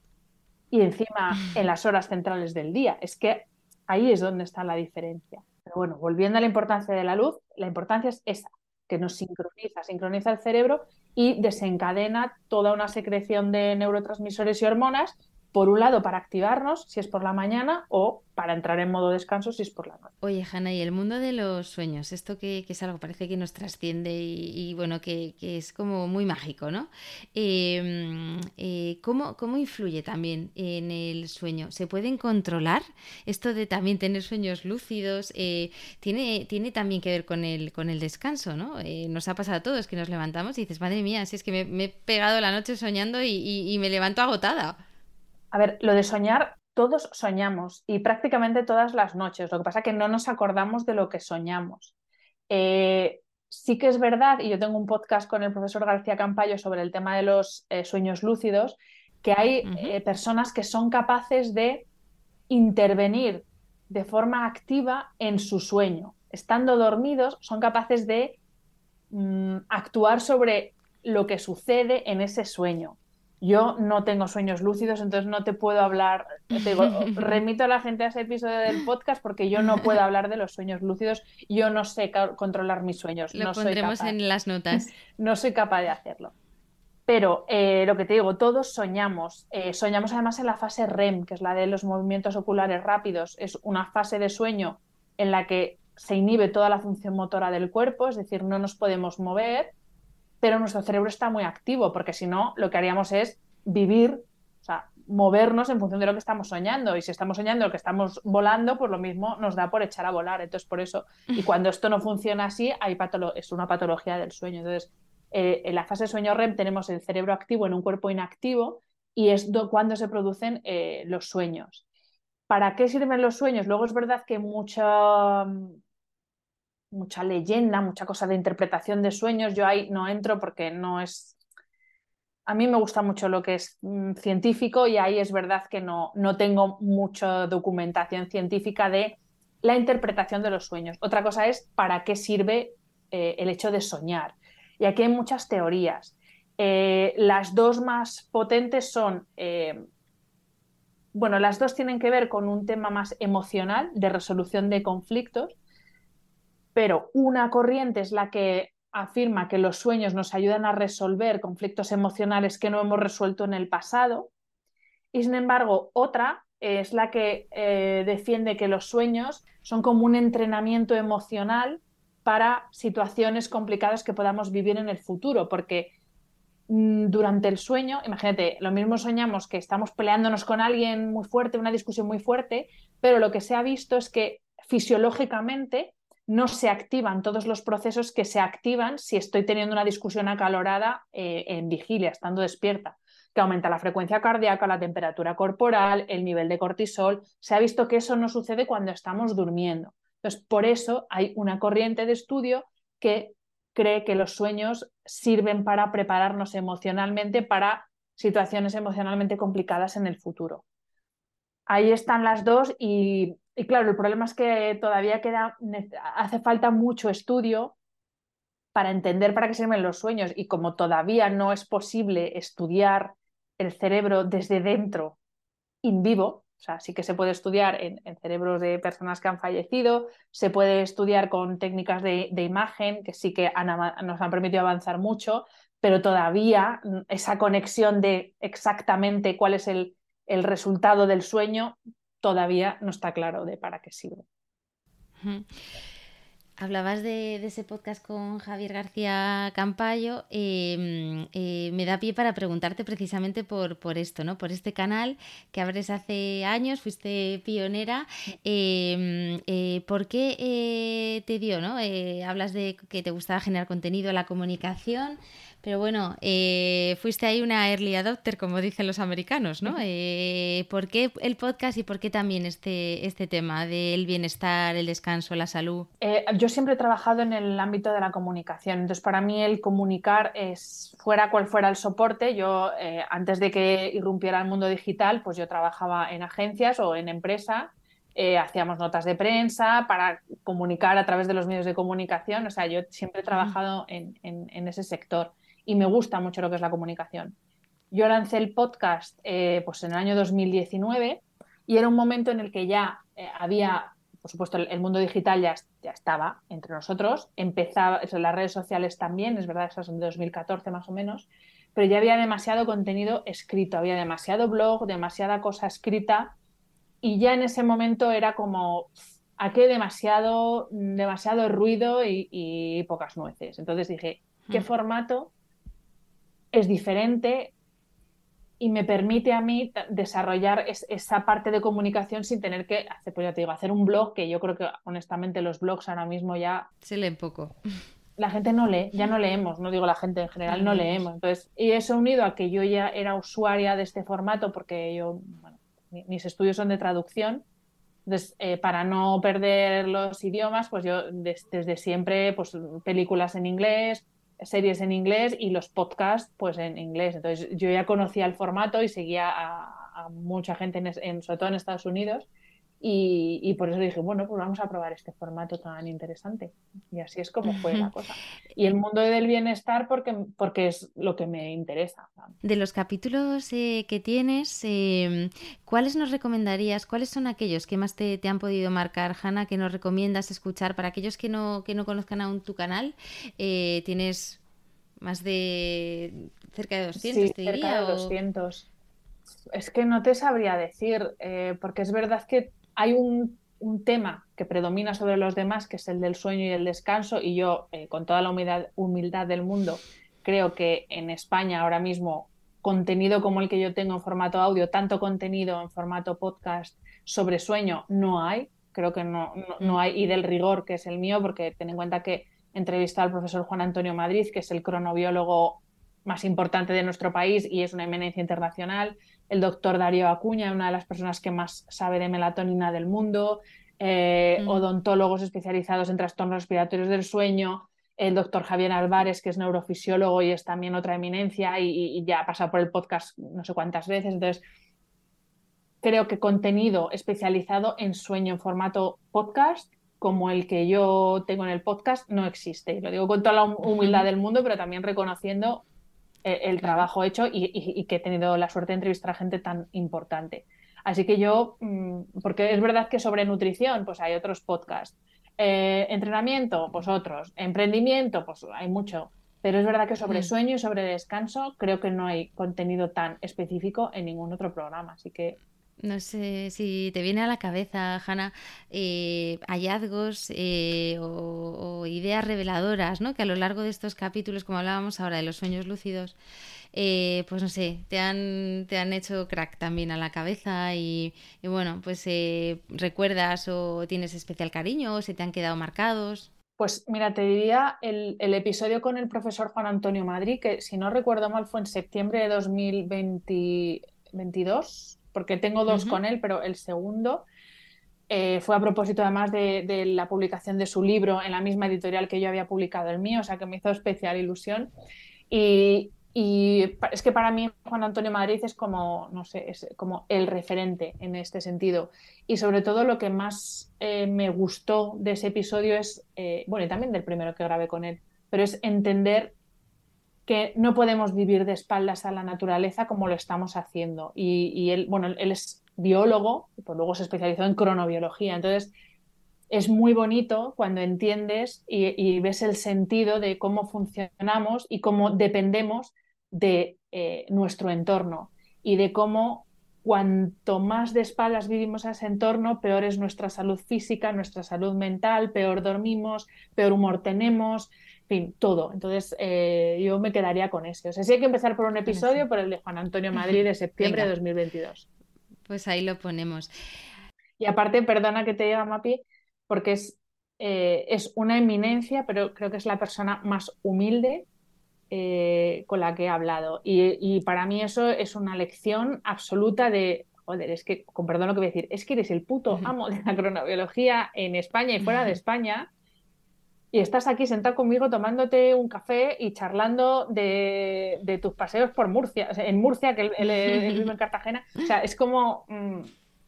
[SPEAKER 2] y encima en las horas centrales del día. Es que ahí es donde está la diferencia. Pero bueno, volviendo a la importancia de la luz, la importancia es esa, que nos sincroniza, sincroniza el cerebro y desencadena toda una secreción de neurotransmisores y hormonas por un lado para activarnos si es por la mañana o para entrar en modo descanso si es por la noche.
[SPEAKER 1] Oye, Hanna, y el mundo de los sueños, esto que, es algo parece que nos trasciende y, bueno, que, es como muy mágico, ¿no? Em, eh, ¿cómo, influye también en el sueño? ¿Se pueden controlar? Esto de también tener sueños lúcidos, eh, tiene, tiene también que ver con el, con el descanso, ¿no? Eh, nos ha pasado a todos que nos levantamos y dices, madre mía, si es que me, he pegado la noche soñando y me levanto agotada.
[SPEAKER 2] A ver, lo de soñar, todos soñamos y prácticamente todas las noches. Lo que pasa es que no nos acordamos de lo que soñamos. Eh, sí que es verdad, y yo tengo un podcast con el profesor García Campayo sobre el tema de los eh, sueños lúcidos, que hay eh, personas que son capaces de intervenir de forma activa en su sueño. Estando dormidos, son capaces de mm, actuar sobre lo que sucede en ese sueño. Yo no tengo sueños lúcidos, entonces no te puedo hablar. Te remito a la gente a ese episodio del podcast porque yo no puedo hablar de los sueños lúcidos. Yo no sé controlar mis sueños.
[SPEAKER 1] Lo
[SPEAKER 2] no
[SPEAKER 1] pondremos en las notas.
[SPEAKER 2] No soy capaz de hacerlo. Pero eh, lo que te digo, todos soñamos. Eh, soñamos además en la fase REM, que es la de los movimientos oculares rápidos. Es una fase de sueño en la que se inhibe toda la función motora del cuerpo, es decir, no nos podemos mover pero nuestro cerebro está muy activo, porque si no, lo que haríamos es vivir, o sea, movernos en función de lo que estamos soñando. Y si estamos soñando lo que estamos volando, pues lo mismo nos da por echar a volar. Entonces, por eso, y cuando esto no funciona así, hay es una patología del sueño. Entonces, eh, en la fase de sueño REM tenemos el cerebro activo en un cuerpo inactivo y es cuando se producen eh, los sueños. ¿Para qué sirven los sueños? Luego es verdad que mucha mucha leyenda, mucha cosa de interpretación de sueños. Yo ahí no entro porque no es... A mí me gusta mucho lo que es mm, científico y ahí es verdad que no, no tengo mucha documentación científica de la interpretación de los sueños. Otra cosa es para qué sirve eh, el hecho de soñar. Y aquí hay muchas teorías. Eh, las dos más potentes son, eh, bueno, las dos tienen que ver con un tema más emocional de resolución de conflictos pero una corriente es la que afirma que los sueños nos ayudan a resolver conflictos emocionales que no hemos resuelto en el pasado. Y sin embargo, otra es la que eh, defiende que los sueños son como un entrenamiento emocional para situaciones complicadas que podamos vivir en el futuro, porque mm, durante el sueño, imagínate, lo mismo soñamos que estamos peleándonos con alguien muy fuerte, una discusión muy fuerte, pero lo que se ha visto es que fisiológicamente no se activan todos los procesos que se activan si estoy teniendo una discusión acalorada eh, en vigilia, estando despierta, que aumenta la frecuencia cardíaca, la temperatura corporal, el nivel de cortisol. Se ha visto que eso no sucede cuando estamos durmiendo. Entonces, por eso hay una corriente de estudio que cree que los sueños sirven para prepararnos emocionalmente para situaciones emocionalmente complicadas en el futuro. Ahí están las dos y y claro, el problema es que todavía queda, hace falta mucho estudio para entender para qué sirven los sueños. Y como todavía no es posible estudiar el cerebro desde dentro in vivo, o sea, sí que se puede estudiar en, cerebros de personas que han fallecido, se puede estudiar con técnicas de, imagen que sí que nos han permitido avanzar mucho, pero todavía esa conexión de exactamente cuál es el, el resultado del sueño todavía no está claro de para qué sirve.
[SPEAKER 1] Hablabas de, ese podcast con Javier García Campayo. Em, eh, me da pie para preguntarte precisamente por, por, esto, ¿no? Por este canal que abres hace años, fuiste pionera. Em, eh, ¿Por qué eh, te dio, no? hablas de que te gustaba generar contenido, la comunicación, Pero bueno, eh, fuiste ahí una early adopter, como dicen los americanos, ¿no? Eh, ¿Por qué el podcast y por qué también este, este tema del bienestar, el descanso, la salud?
[SPEAKER 2] Eh, yo siempre he trabajado en el ámbito de la comunicación, entonces para mí el comunicar es, fuera cual fuera el soporte, yo antes de que irrumpiera el mundo digital, pues yo trabajaba en agencias o en empresa hacíamos notas de prensa para comunicar a través de los medios de comunicación. O sea, yo siempre he trabajado en, en, ese sector y me gusta mucho lo que es la comunicación. Yo lancé el podcast eh, pues en el año 2019 y era un momento en el que ya eh, había, por supuesto, el, mundo digital ya, ya, estaba entre nosotros, empezaba, las redes sociales también, es verdad, esas son de 2014 más o menos, pero ya había demasiado contenido escrito, había demasiado blog, demasiada cosa escrita y ya en ese momento era como, aquí demasiado, demasiado ruido y, y pocas nueces. Entonces dije, ¿qué mm. formato es diferente y me permite a mí desarrollar esa parte de comunicación sin tener que hacer, pues ya te digo, hacer un blog, que yo creo que honestamente los blogs ahora mismo ya...
[SPEAKER 1] Se leen poco.
[SPEAKER 2] La gente no lee, ya no leemos, no digo la gente en general, no leemos. Entonces, y eso unido a que yo ya era usuaria de este formato, porque yo, bueno, mis estudios son de traducción, entonces, eh, para no perder los idiomas, pues yo desde siempre, pues películas en inglés, series en inglés y los podcasts pues en inglés. Entonces yo ya conocía el formato y seguía a, mucha gente, en, sobre todo en Estados Unidos, y, por eso dije, bueno, pues vamos a probar este formato tan interesante. Y así es como fue la cosa. Y el mundo del bienestar porque, porque es lo que me interesa.
[SPEAKER 1] De los capítulos eh, que tienes, em, ¿cuáles nos recomendarías? ¿Cuáles son aquellos que más te, han podido marcar, Hanna, que nos recomiendas escuchar? Para aquellos que no, que no conozcan aún tu canal, eh, tienes más de cerca de 200,
[SPEAKER 2] sí, cerca de 200. Es que no te sabría decir, eh, porque es verdad que hay un, tema que predomina sobre los demás, que es el del sueño y el descanso, y yo, eh, con toda la humildad, del mundo, creo que en España ahora mismo contenido como el que yo tengo en formato audio, tanto contenido en formato podcast sobre sueño, no hay. Creo que no, no, hay, y del rigor que es el mío, porque ten en cuenta que entrevista al profesor Juan Antonio Madrid, que es el cronobiólogo más importante de nuestro país y es una eminencia internacional el doctor Darío Acuña, una de las personas que más sabe de melatonina del mundo, eh, mm. odontólogos especializados en trastornos respiratorios del sueño, el doctor Javier Álvarez, que es neurofisiólogo y es también otra eminencia y, ya ha pasado por el podcast no sé cuántas veces. Entonces, creo que contenido especializado en sueño en formato podcast, como el que yo tengo en el podcast, no existe. Y lo digo con toda la humildad del mundo, pero también reconociendo eh, el trabajo hecho y, que he tenido la suerte de entrevistar a gente tan importante. Así que yo, mm, porque es verdad que sobre nutrición, pues hay otros podcasts. Eh, entrenamiento, pues otros. Emprendimiento, pues hay mucho. Pero es verdad que sobre mm. sueño y sobre descanso creo que no hay contenido tan específico en ningún otro programa. Así que
[SPEAKER 1] no sé si te viene a la cabeza, Hanna, eh, hallazgos eh, o, ideas reveladoras, ¿no? Que a lo largo de estos capítulos, como hablábamos ahora de los sueños lúcidos, eh, pues no sé, te han, te han hecho crack también a la cabeza y, bueno, pues recuerdas o tienes especial cariño o se te han quedado marcados.
[SPEAKER 2] Pues mira, te diría el, el, episodio con el profesor Juan Antonio Madrid, que si no recuerdo mal fue en septiembre de 2022 porque tengo dos con él, pero el segundo eh, fue a propósito además de, la publicación de su libro en la misma editorial que yo había publicado el mío, o sea que me hizo especial ilusión. Y, es que para mí Juan Antonio Madrid es como, no sé, es como el referente en este sentido. Y sobre todo lo que más eh, me gustó de ese episodio es, eh, bueno, y también del primero que grabé con él, pero es entender que no podemos vivir de espaldas a la naturaleza como lo estamos haciendo. Y, él, bueno, él es biólogo, y pues luego se especializó en cronobiología. Entonces, es muy bonito cuando entiendes y, ves el sentido de cómo funcionamos y cómo dependemos de eh, nuestro entorno y de cómo cuanto más de espaldas vivimos a ese entorno, peor es nuestra salud física, nuestra salud mental, peor dormimos, peor humor tenemos, fin, todo. Entonces, eh, yo me quedaría con ese. O sea, sí hay que empezar por un episodio, por el de Juan Antonio Madrid de septiembre de 2022.
[SPEAKER 1] Pues ahí lo ponemos.
[SPEAKER 2] Y aparte, perdona que te diga, Mapi, porque es, eh, es una eminencia, pero creo que es la persona más humilde eh, con la que he hablado. Y, para mí eso es una lección absoluta de, joder, es que, con perdón lo que voy a decir, es que eres el puto amo de la cronobiología en España y fuera de España. Y estás aquí sentado conmigo tomándote un café y charlando de, tus paseos por Murcia, en Murcia, que él, vive en Cartagena. O sea, es como... Mm,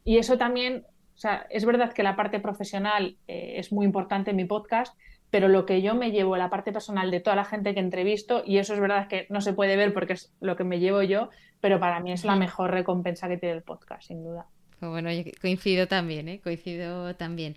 [SPEAKER 2] y eso también, o sea, es verdad que la parte profesional eh, es muy importante en mi podcast, pero lo que yo me llevo, la parte personal de toda la gente que entrevisto, y eso es verdad que no se puede ver porque es lo que me llevo yo, pero para mí es la mejor recompensa que tiene el podcast, sin duda.
[SPEAKER 1] Bueno, yo coincido también, ¿eh? coincido también.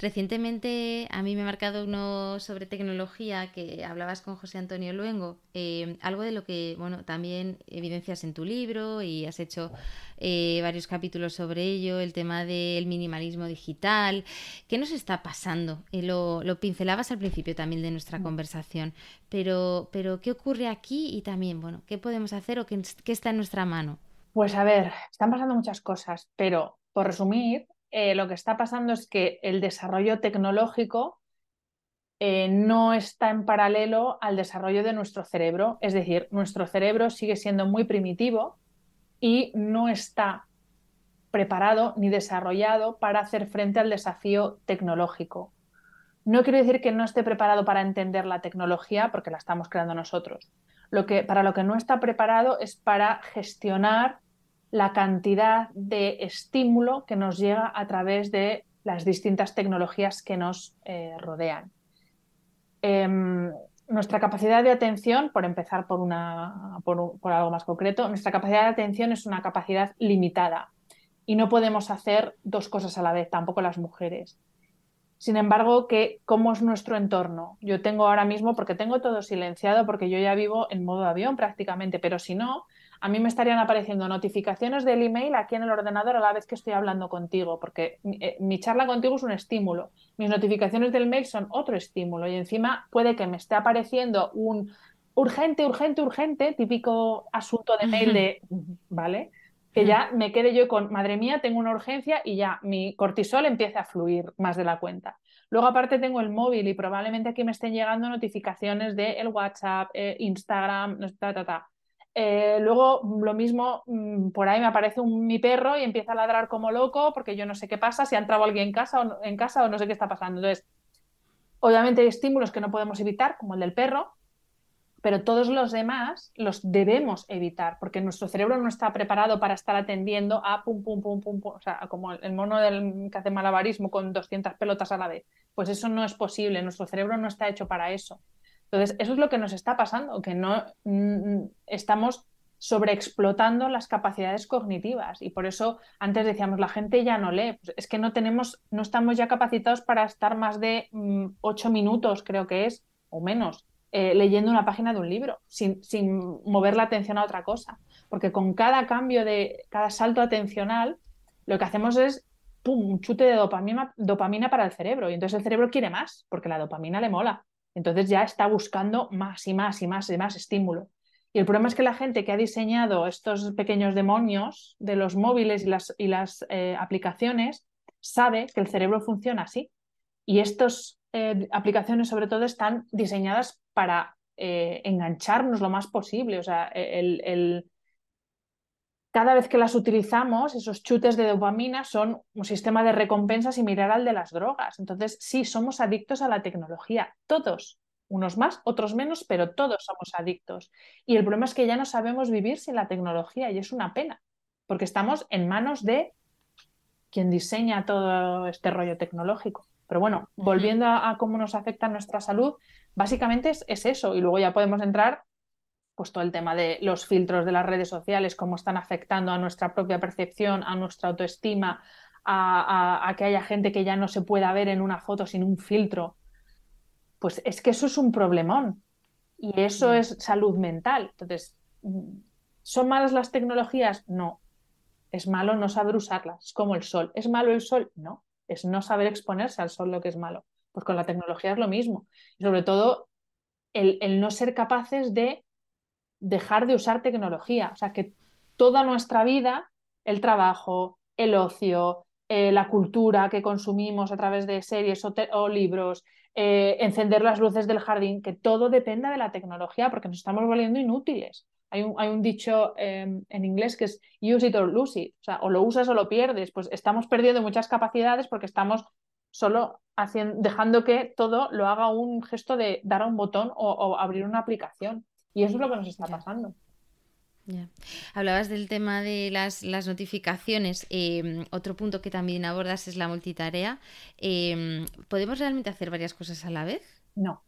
[SPEAKER 1] Recientemente a mí me ha marcado uno sobre tecnología que hablabas con José Antonio Luengo, eh, algo de lo que bueno también evidencias en tu libro y has hecho eh, varios capítulos sobre ello, el tema del minimalismo digital. ¿Qué nos está pasando? Eh, lo, lo, pincelabas al principio también de nuestra mm. conversación, pero, pero ¿qué ocurre aquí y también, bueno, qué podemos hacer o qué, qué está en nuestra mano?
[SPEAKER 2] Pues a ver, están pasando muchas cosas, pero por resumir, eh, lo que está pasando es que el desarrollo tecnológico eh, no está en paralelo al desarrollo de nuestro cerebro. Es decir, nuestro cerebro sigue siendo muy primitivo y no está preparado ni desarrollado para hacer frente al desafío tecnológico. No quiero decir que no esté preparado para entender la tecnología porque la estamos creando nosotros. Lo que, para lo que no está preparado es para gestionar la cantidad de estímulo que nos llega a través de las distintas tecnologías que nos eh, rodean. Em, nuestra capacidad de atención, por empezar por, una, por, algo más concreto, nuestra capacidad de atención es una capacidad limitada y no podemos hacer dos cosas a la vez, tampoco las mujeres. Sin embargo, ¿cómo es nuestro entorno? Yo tengo ahora mismo, porque tengo todo silenciado, porque yo ya vivo en modo avión prácticamente, pero si no, a mí me estarían apareciendo notificaciones del email aquí en el ordenador a la vez que estoy hablando contigo, porque eh, mi charla contigo es un estímulo, mis notificaciones del mail son otro estímulo y encima puede que me esté apareciendo un urgente, urgente, urgente, típico asunto de mail de, ¿vale? Que ya me quede yo con, madre mía, tengo una urgencia y ya mi cortisol empieza a fluir más de la cuenta. Luego aparte tengo el móvil y probablemente aquí me estén llegando notificaciones de el WhatsApp, eh, Instagram, ta, ta, ta. Eh, luego, lo mismo, mm, por ahí me aparece un, mi perro y empieza a ladrar como loco porque yo no sé qué pasa, si ha entrado alguien en casa, o no, en casa o no sé qué está pasando. Entonces, obviamente hay estímulos que no podemos evitar, como el del perro, pero todos los demás los debemos evitar porque nuestro cerebro no está preparado para estar atendiendo a pum, pum, pum, pum, pum o sea, como el mono del, que hace malabarismo con 200 pelotas a la vez. Pues eso no es posible, nuestro cerebro no está hecho para eso. Entonces, eso es lo que nos está pasando, que no mm, estamos sobreexplotando las capacidades cognitivas y por eso antes decíamos la gente ya no lee, pues es que no tenemos, no estamos ya capacitados para estar más de mm, ocho minutos, creo que es, o menos, eh, leyendo una página de un libro, sin, sin, mover la atención a otra cosa. Porque con cada cambio de, cada salto atencional, lo que hacemos es pum, un chute de dopamina, dopamina para el cerebro. Y entonces el cerebro quiere más, porque la dopamina le mola. Entonces ya está buscando más y más y más y más estímulo. Y el problema es que la gente que ha diseñado estos pequeños demonios de los móviles y las, y las eh, aplicaciones sabe que el cerebro funciona así. Y estas eh, aplicaciones sobre todo están diseñadas para eh, engancharnos lo más posible. O sea, el, cada vez que las utilizamos, esos chutes de dopamina son un sistema de recompensa similar al de las drogas. Entonces, sí, somos adictos a la tecnología, todos, unos más, otros menos, pero todos somos adictos. Y el problema es que ya no sabemos vivir sin la tecnología y es una pena, porque estamos en manos de quien diseña todo este rollo tecnológico. Pero bueno, volviendo a, cómo nos afecta nuestra salud, básicamente es eso y luego ya podemos entrar pues todo el tema de los filtros de las redes sociales, cómo están afectando a nuestra propia percepción, a nuestra autoestima, a, que haya gente que ya no se pueda ver en una foto sin un filtro, pues es que eso es un problemón y eso mm. es salud mental. Entonces, ¿son malas las tecnologías? No. Es malo no saber usarlas, es como el sol. ¿Es malo el sol? No. Es no saber exponerse al sol lo que es malo. Pues con la tecnología es lo mismo. Y sobre todo, el no ser capaces de dejar de usar tecnología. O sea, que toda nuestra vida, el trabajo, el ocio, eh, la cultura que consumimos a través de series o, libros, eh, encender las luces del jardín, que todo dependa de la tecnología porque nos estamos volviendo inútiles. Hay un, hay un dicho em, en inglés que es use it or lose it, o sea, o lo usas o lo pierdes. Pues estamos perdiendo muchas capacidades porque estamos solo haciendo, dejando que todo lo haga un gesto de dar a un botón o, abrir una aplicación. Y eso es lo que nos está pasando.
[SPEAKER 1] Hablabas del tema de las, las notificaciones. Em, otro punto que también abordas es la multitarea. Em, ¿Podemos realmente hacer varias cosas a la vez?
[SPEAKER 2] No.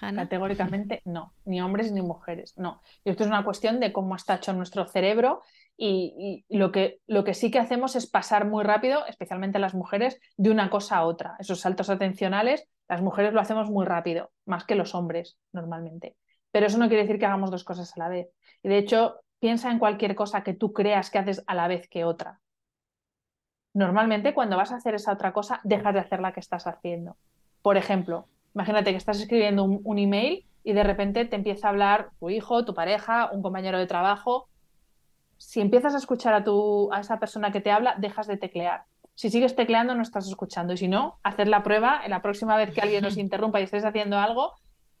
[SPEAKER 2] Categóricamente no, ni hombres ni mujeres, no. Y esto es una cuestión de cómo está hecho nuestro cerebro y, lo, que, lo que sí que hacemos es pasar muy rápido, especialmente las mujeres, de una cosa a otra. Esos saltos atencionales, las mujeres lo hacemos muy rápido, más que los hombres normalmente. Pero eso no quiere decir que hagamos dos cosas a la vez. Y de hecho, piensa en cualquier cosa que tú creas que haces a la vez que otra. Normalmente cuando vas a hacer esa otra cosa, dejas de hacer la que estás haciendo. Por ejemplo, Imagínate que estás escribiendo un, email y de repente te empieza a hablar tu hijo, tu pareja, un compañero de trabajo. Si empiezas a escuchar a, tu, a esa persona que te habla, dejas de teclear. Si sigues tecleando, no estás escuchando. Y si no, hacer la prueba. En la próxima vez que alguien nos interrumpa y estés haciendo algo,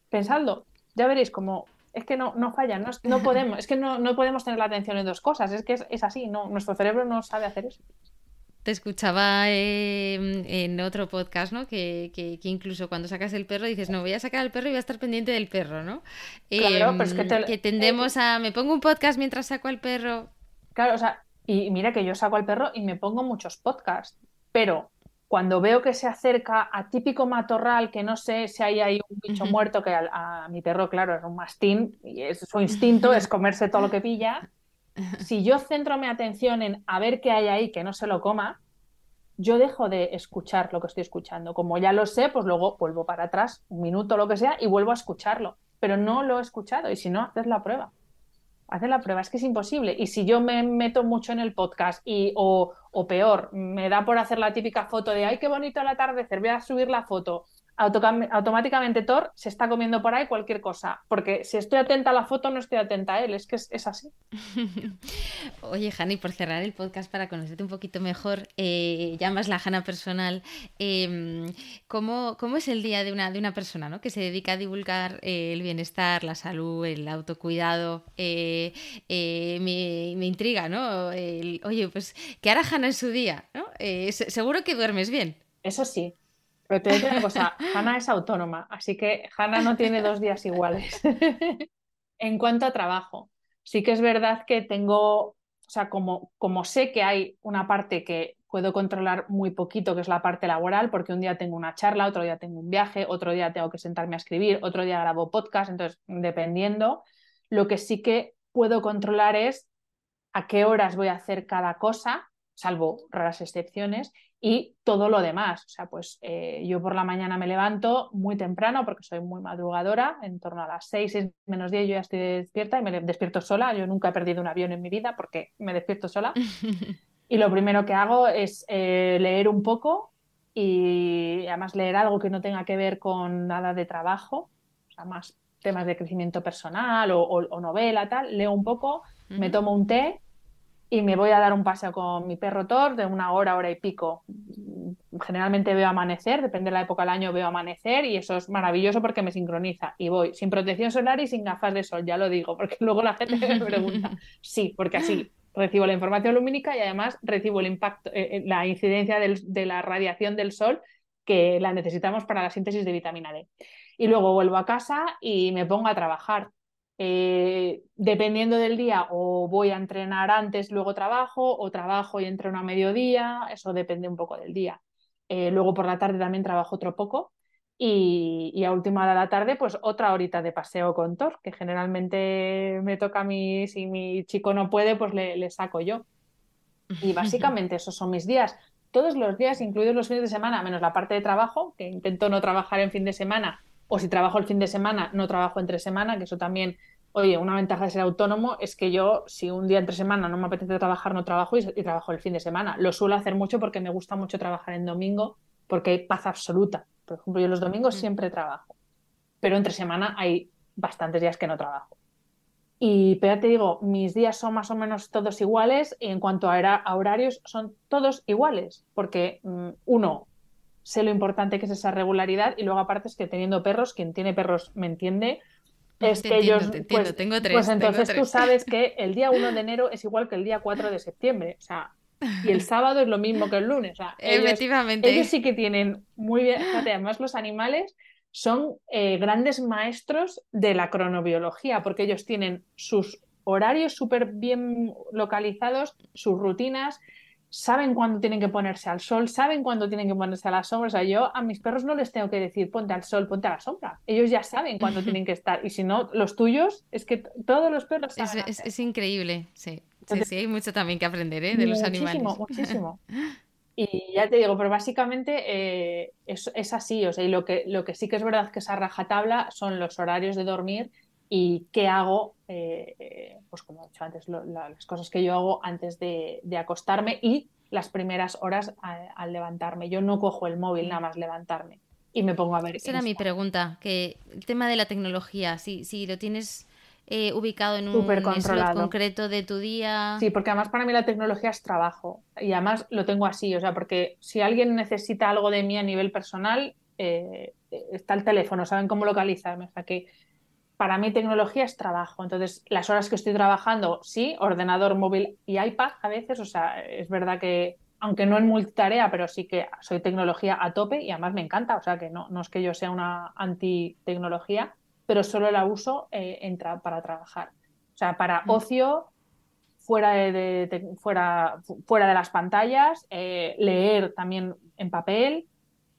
[SPEAKER 2] pensadlo. Ya veréis cómo es que no, no falla, no, podemos, es que no, no, podemos tener la atención en dos cosas, es que es, es así, no, nuestro cerebro no sabe hacer eso
[SPEAKER 1] te escuchaba em, en otro podcast, ¿no? Que, que, incluso cuando sacas el perro dices, no, voy a sacar al perro y voy a estar pendiente del perro, ¿no?
[SPEAKER 2] Claro, pues que,
[SPEAKER 1] que tendemos a, me pongo un podcast mientras saco al perro.
[SPEAKER 2] Claro, o sea, y mira que yo saco al perro y me pongo muchos podcasts, pero cuando veo que se acerca a típico matorral, que no sé si hay ahí un bicho muerto, que a, a, mi perro, claro, es un mastín, y es, su instinto es comerse todo lo que pilla, si yo centro mi atención en a ver qué hay ahí que no se lo coma, yo dejo de escuchar lo que estoy escuchando. Como ya lo sé, pues luego vuelvo para atrás, un minuto, lo que sea, y vuelvo a escucharlo. Pero no lo he escuchado y si no, haces la prueba. Haces la prueba, es que es imposible. Y si yo me meto mucho en el podcast y, o, o peor, me da por hacer la típica foto de, ay, qué bonito el atardecer, voy a subir la foto automáticamente Thor se está comiendo por ahí cualquier cosa, porque si estoy atenta a la foto no estoy atenta a él, es que es, así.
[SPEAKER 1] Oye, Hanny, por cerrar el podcast para conocerte un poquito mejor, eh, llamas la Hanna personal, em, ¿cómo, es el día de una, de una persona ¿no? que se dedica a divulgar eh, el bienestar, la salud, el autocuidado? Eh, me, intriga, ¿no? oye, pues, ¿qué hará Hanna en su día? ¿no? seguro que duermes bien.
[SPEAKER 2] Eso sí, pero te digo una cosa, Hanna es autónoma, así que Hanna no tiene dos días iguales. en cuanto a trabajo, sí que es verdad que tengo, o sea, como, como sé que hay una parte que puedo controlar muy poquito, que es la parte laboral, porque un día tengo una charla, otro día tengo un viaje, otro día tengo que sentarme a escribir, otro día grabo podcast, entonces, dependiendo, lo que sí que puedo controlar es a qué horas voy a hacer cada cosa, salvo raras excepciones, y todo lo demás. O sea, pues eh, yo por la mañana me levanto muy temprano porque soy muy madrugadora, en torno a las 6, 6 menos 10 yo ya estoy despierta y me despierto sola. Yo nunca he perdido un avión en mi vida porque me despierto sola. y lo primero que hago es eh, leer un poco y además leer algo que no tenga que ver con nada de trabajo, o sea, más temas de crecimiento personal o, novela, tal. Leo un poco, me tomo un té y me voy a dar un paseo con mi perro Thor de una hora, hora y pico. Generalmente veo amanecer, depende de la época del año veo amanecer y eso es maravilloso porque me sincroniza. Y voy sin protección solar y sin gafas de sol, ya lo digo, porque luego la gente me pregunta. Sí, porque así recibo la información lumínica y además recibo el impacto, eh, eh, la incidencia de la radiación del sol que la necesitamos para la síntesis de vitamina D. Y luego vuelvo a casa y me pongo a trabajar eh, dependiendo del día, o voy a entrenar antes, luego trabajo, o trabajo y entreno a mediodía, eso depende un poco del día. Eh, luego por la tarde también trabajo otro poco. Y, a última hora de la tarde, pues otra horita de paseo con Thor, que generalmente me toca a mí, si mi chico no puede, pues le, le saco yo. Y básicamente esos son mis días. Todos los días, incluidos los fines de semana, menos la parte de trabajo, que intento no trabajar en fin de semana, o si trabajo el fin de semana, no trabajo entre semana, que eso también Oye, una ventaja de ser autónomo es que yo, si un día entre semana no me apetece trabajar, no trabajo y, trabajo el fin de semana. Lo suelo hacer mucho porque me gusta mucho trabajar en domingo, porque hay paz absoluta. Por ejemplo, yo los domingos mm. siempre trabajo, pero entre semana hay bastantes días que no trabajo. Y pero te digo, mis días son más o menos todos iguales y en cuanto a, horarios son todos iguales, porque mm, uno, sé lo importante que es esa regularidad y luego aparte es que teniendo perros, quien tiene perros me entiende, es que ellos, pues, tengo tres, pues entonces tú sabes que el día 1 de enero es igual que el día 4 de septiembre, o sea, y el sábado es lo mismo que el lunes. O
[SPEAKER 1] Efectivamente.
[SPEAKER 2] Ellos sí que tienen muy bien, fíjate, además los animales son eh, grandes maestros de la cronobiología, porque ellos tienen sus horarios súper bien localizados, sus rutinas, saben cuándo tienen que ponerse al sol, saben cuándo tienen que ponerse a la sombra. O sea, yo a mis perros no les tengo que decir ponte al sol, ponte a la sombra. Ellos ya saben cuándo tienen que estar. Y si no, los tuyos, es que todos los perros.
[SPEAKER 1] Es, increíble, sí. sí. sí. hay mucho también que aprender ¿eh? de los animales.
[SPEAKER 2] Muchísimo, Y ya te digo, pero básicamente eh, es, así. O sea, y lo que, lo que sí que es verdad que esa rajatabla son los horarios de dormir y qué hago, eh, pues como he dicho antes, las cosas que yo hago antes de, acostarme y las primeras horas al levantarme. Yo no cojo el móvil nada más levantarme y me pongo a ver.
[SPEAKER 1] Esa era mi pregunta, que el tema de la tecnología, si, si lo tienes eh, ubicado en un slot concreto de tu día.
[SPEAKER 2] Sí, porque además para mí la tecnología es trabajo y además lo tengo así, o sea, porque si alguien necesita algo de mí a nivel personal, eh, está el teléfono, saben cómo localizarme, o sea que para mí tecnología es trabajo. Entonces, las horas que estoy trabajando, sí, ordenador, móvil y iPad a veces, o sea, es verdad que, aunque no en multitarea, pero sí que soy tecnología a tope y además me encanta, o sea, que no, no es que yo sea una anti-tecnología, pero solo la uso eh, para trabajar. O sea, para mm. ocio, fuera de, fuera, fuera de las pantallas, eh, leer también en papel.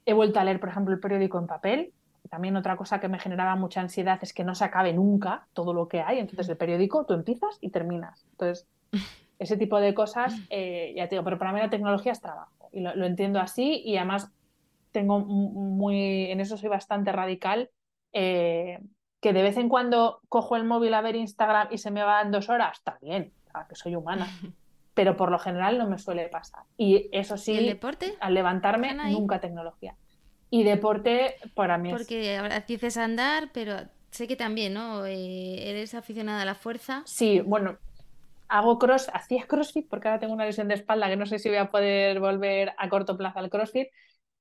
[SPEAKER 2] He vuelto a leer, por ejemplo, el periódico en papel, también otra cosa que me generaba mucha ansiedad es que no se acabe nunca todo lo que hay. Entonces, el periódico tú empiezas y terminas. Entonces, ese tipo de cosas, eh, ya te digo, pero para mí la tecnología es trabajo y lo, entiendo así y además tengo muy, en eso soy bastante radical, eh, que de vez en cuando cojo el móvil a ver Instagram y se me van dos horas, está bien, que soy humana. Pero por lo general no me suele pasar. Y eso sí,
[SPEAKER 1] el deporte?
[SPEAKER 2] al levantarme, nunca tecnología. Y deporte para mí
[SPEAKER 1] Porque ahora dices andar, pero sé que también, ¿no? Eh, ¿Eres aficionada a la fuerza?
[SPEAKER 2] Sí, bueno, hago cross, hacía crossfit porque ahora tengo una lesión de espalda que no sé si voy a poder volver a corto plazo al crossfit,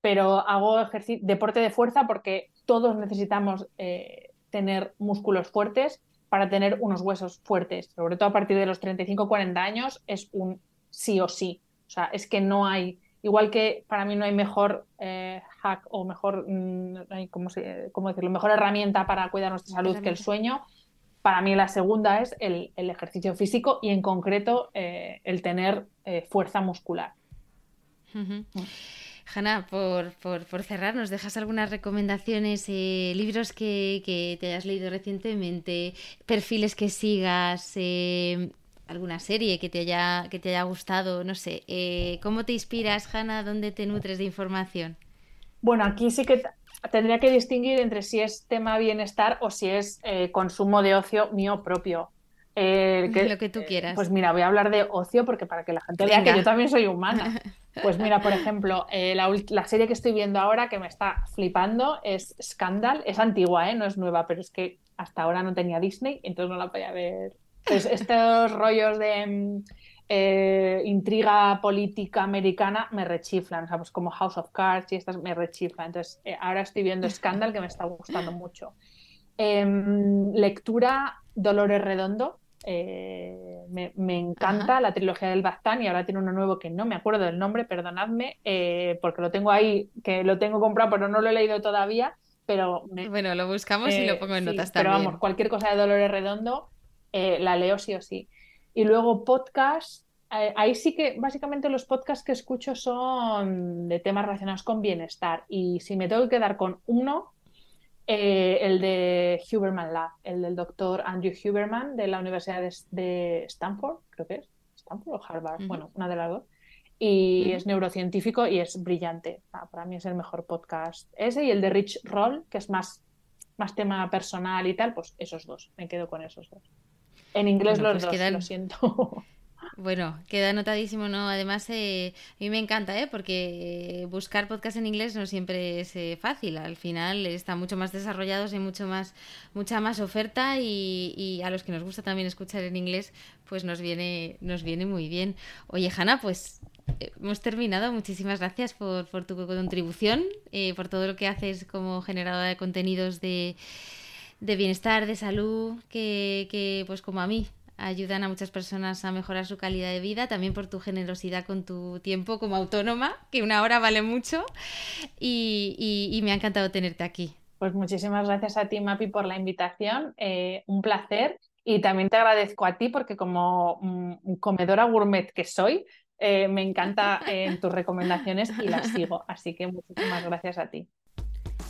[SPEAKER 2] pero hago ejercicio, deporte de fuerza porque todos necesitamos eh, tener músculos fuertes para tener unos huesos fuertes, sobre todo a partir de los 35-40 años es un sí o sí, o sea, es que no hay Igual que para mí no hay mejor eh, hack o mejor, mm, ¿cómo, decirlo? mejor herramienta para cuidar nuestra salud que el sueño. Para mí la segunda es el, ejercicio físico y en concreto eh, el tener eh, fuerza muscular.
[SPEAKER 1] Hanna, por, cerrar, ¿nos dejas algunas recomendaciones, libros que, que, te hayas leído recientemente, perfiles que sigas, alguna serie que te haya, que te haya gustado, no sé. Eh, ¿Cómo te inspiras, Hanna? ¿Dónde te nutres de información?
[SPEAKER 2] Bueno, aquí sí que tendría que distinguir entre si es tema bienestar o si es eh, consumo de ocio mío propio.
[SPEAKER 1] Eh, Lo que tú quieras.
[SPEAKER 2] Pues mira, voy a hablar de ocio porque para que la gente vea que yo también soy humana. Pues mira, por ejemplo, la, la, serie que estoy viendo ahora que me está flipando es Scandal. Es antigua, ¿eh? no es nueva, pero es que hasta ahora no tenía Disney, entonces no la podía ver pues estos rollos de mm, eh, intriga política americana me rechiflan, o sea, pues como House of Cards y estas me rechiflan. Entonces, eh, ahora estoy viendo Scandal que me está gustando mucho. Em, lectura Dolores Redondo. Eh, me, encanta la trilogía del Baztán y ahora tiene uno nuevo que no me acuerdo del nombre, perdonadme, porque lo tengo ahí, que lo tengo comprado, pero no lo he leído todavía. Pero
[SPEAKER 1] bueno, lo buscamos y lo pongo en notas también.
[SPEAKER 2] Pero vamos, cualquier cosa de Dolores Redondo eh, la leo sí o sí. Y luego podcast, eh, ahí sí que básicamente los podcasts que escucho son de temas relacionados con bienestar. Y si me tengo que quedar con uno, eh, el de Huberman Lab, el del doctor Andrew Huberman de la Universidad de, Stanford, creo que es, Stanford o Harvard, bueno, una de las dos. Y es neurocientífico y es brillante. Ah, para mí es el mejor podcast. Ese y el de Rich Roll, que es más, más tema personal y tal, pues esos dos. Me quedo con esos dos. En inglés los pues dos, lo siento.
[SPEAKER 1] Bueno, queda anotadísimo, ¿no? Además, eh, a mí me encanta, ¿eh? Porque buscar podcast en inglés no siempre es eh, fácil. Al final están mucho más desarrollados y mucho más, mucha más oferta y, a los que nos gusta también escuchar en inglés, pues nos viene, nos viene muy bien. Oye, Hanna, pues hemos terminado. Muchísimas gracias por, tu contribución, eh, por todo lo que haces como generadora de contenidos de, bienestar, de salud, que, que, pues como a mí ayudan a muchas personas a mejorar su calidad de vida, también por tu generosidad con tu tiempo como autónoma, que una hora vale mucho, y, me ha encantado tenerte aquí.
[SPEAKER 2] Pues muchísimas gracias a ti, Mapi, por la invitación. Eh, un placer. Y también te agradezco a ti porque como mm, comedora gourmet que soy, eh, me encanta en tus recomendaciones y las sigo. Así que muchísimas gracias a ti.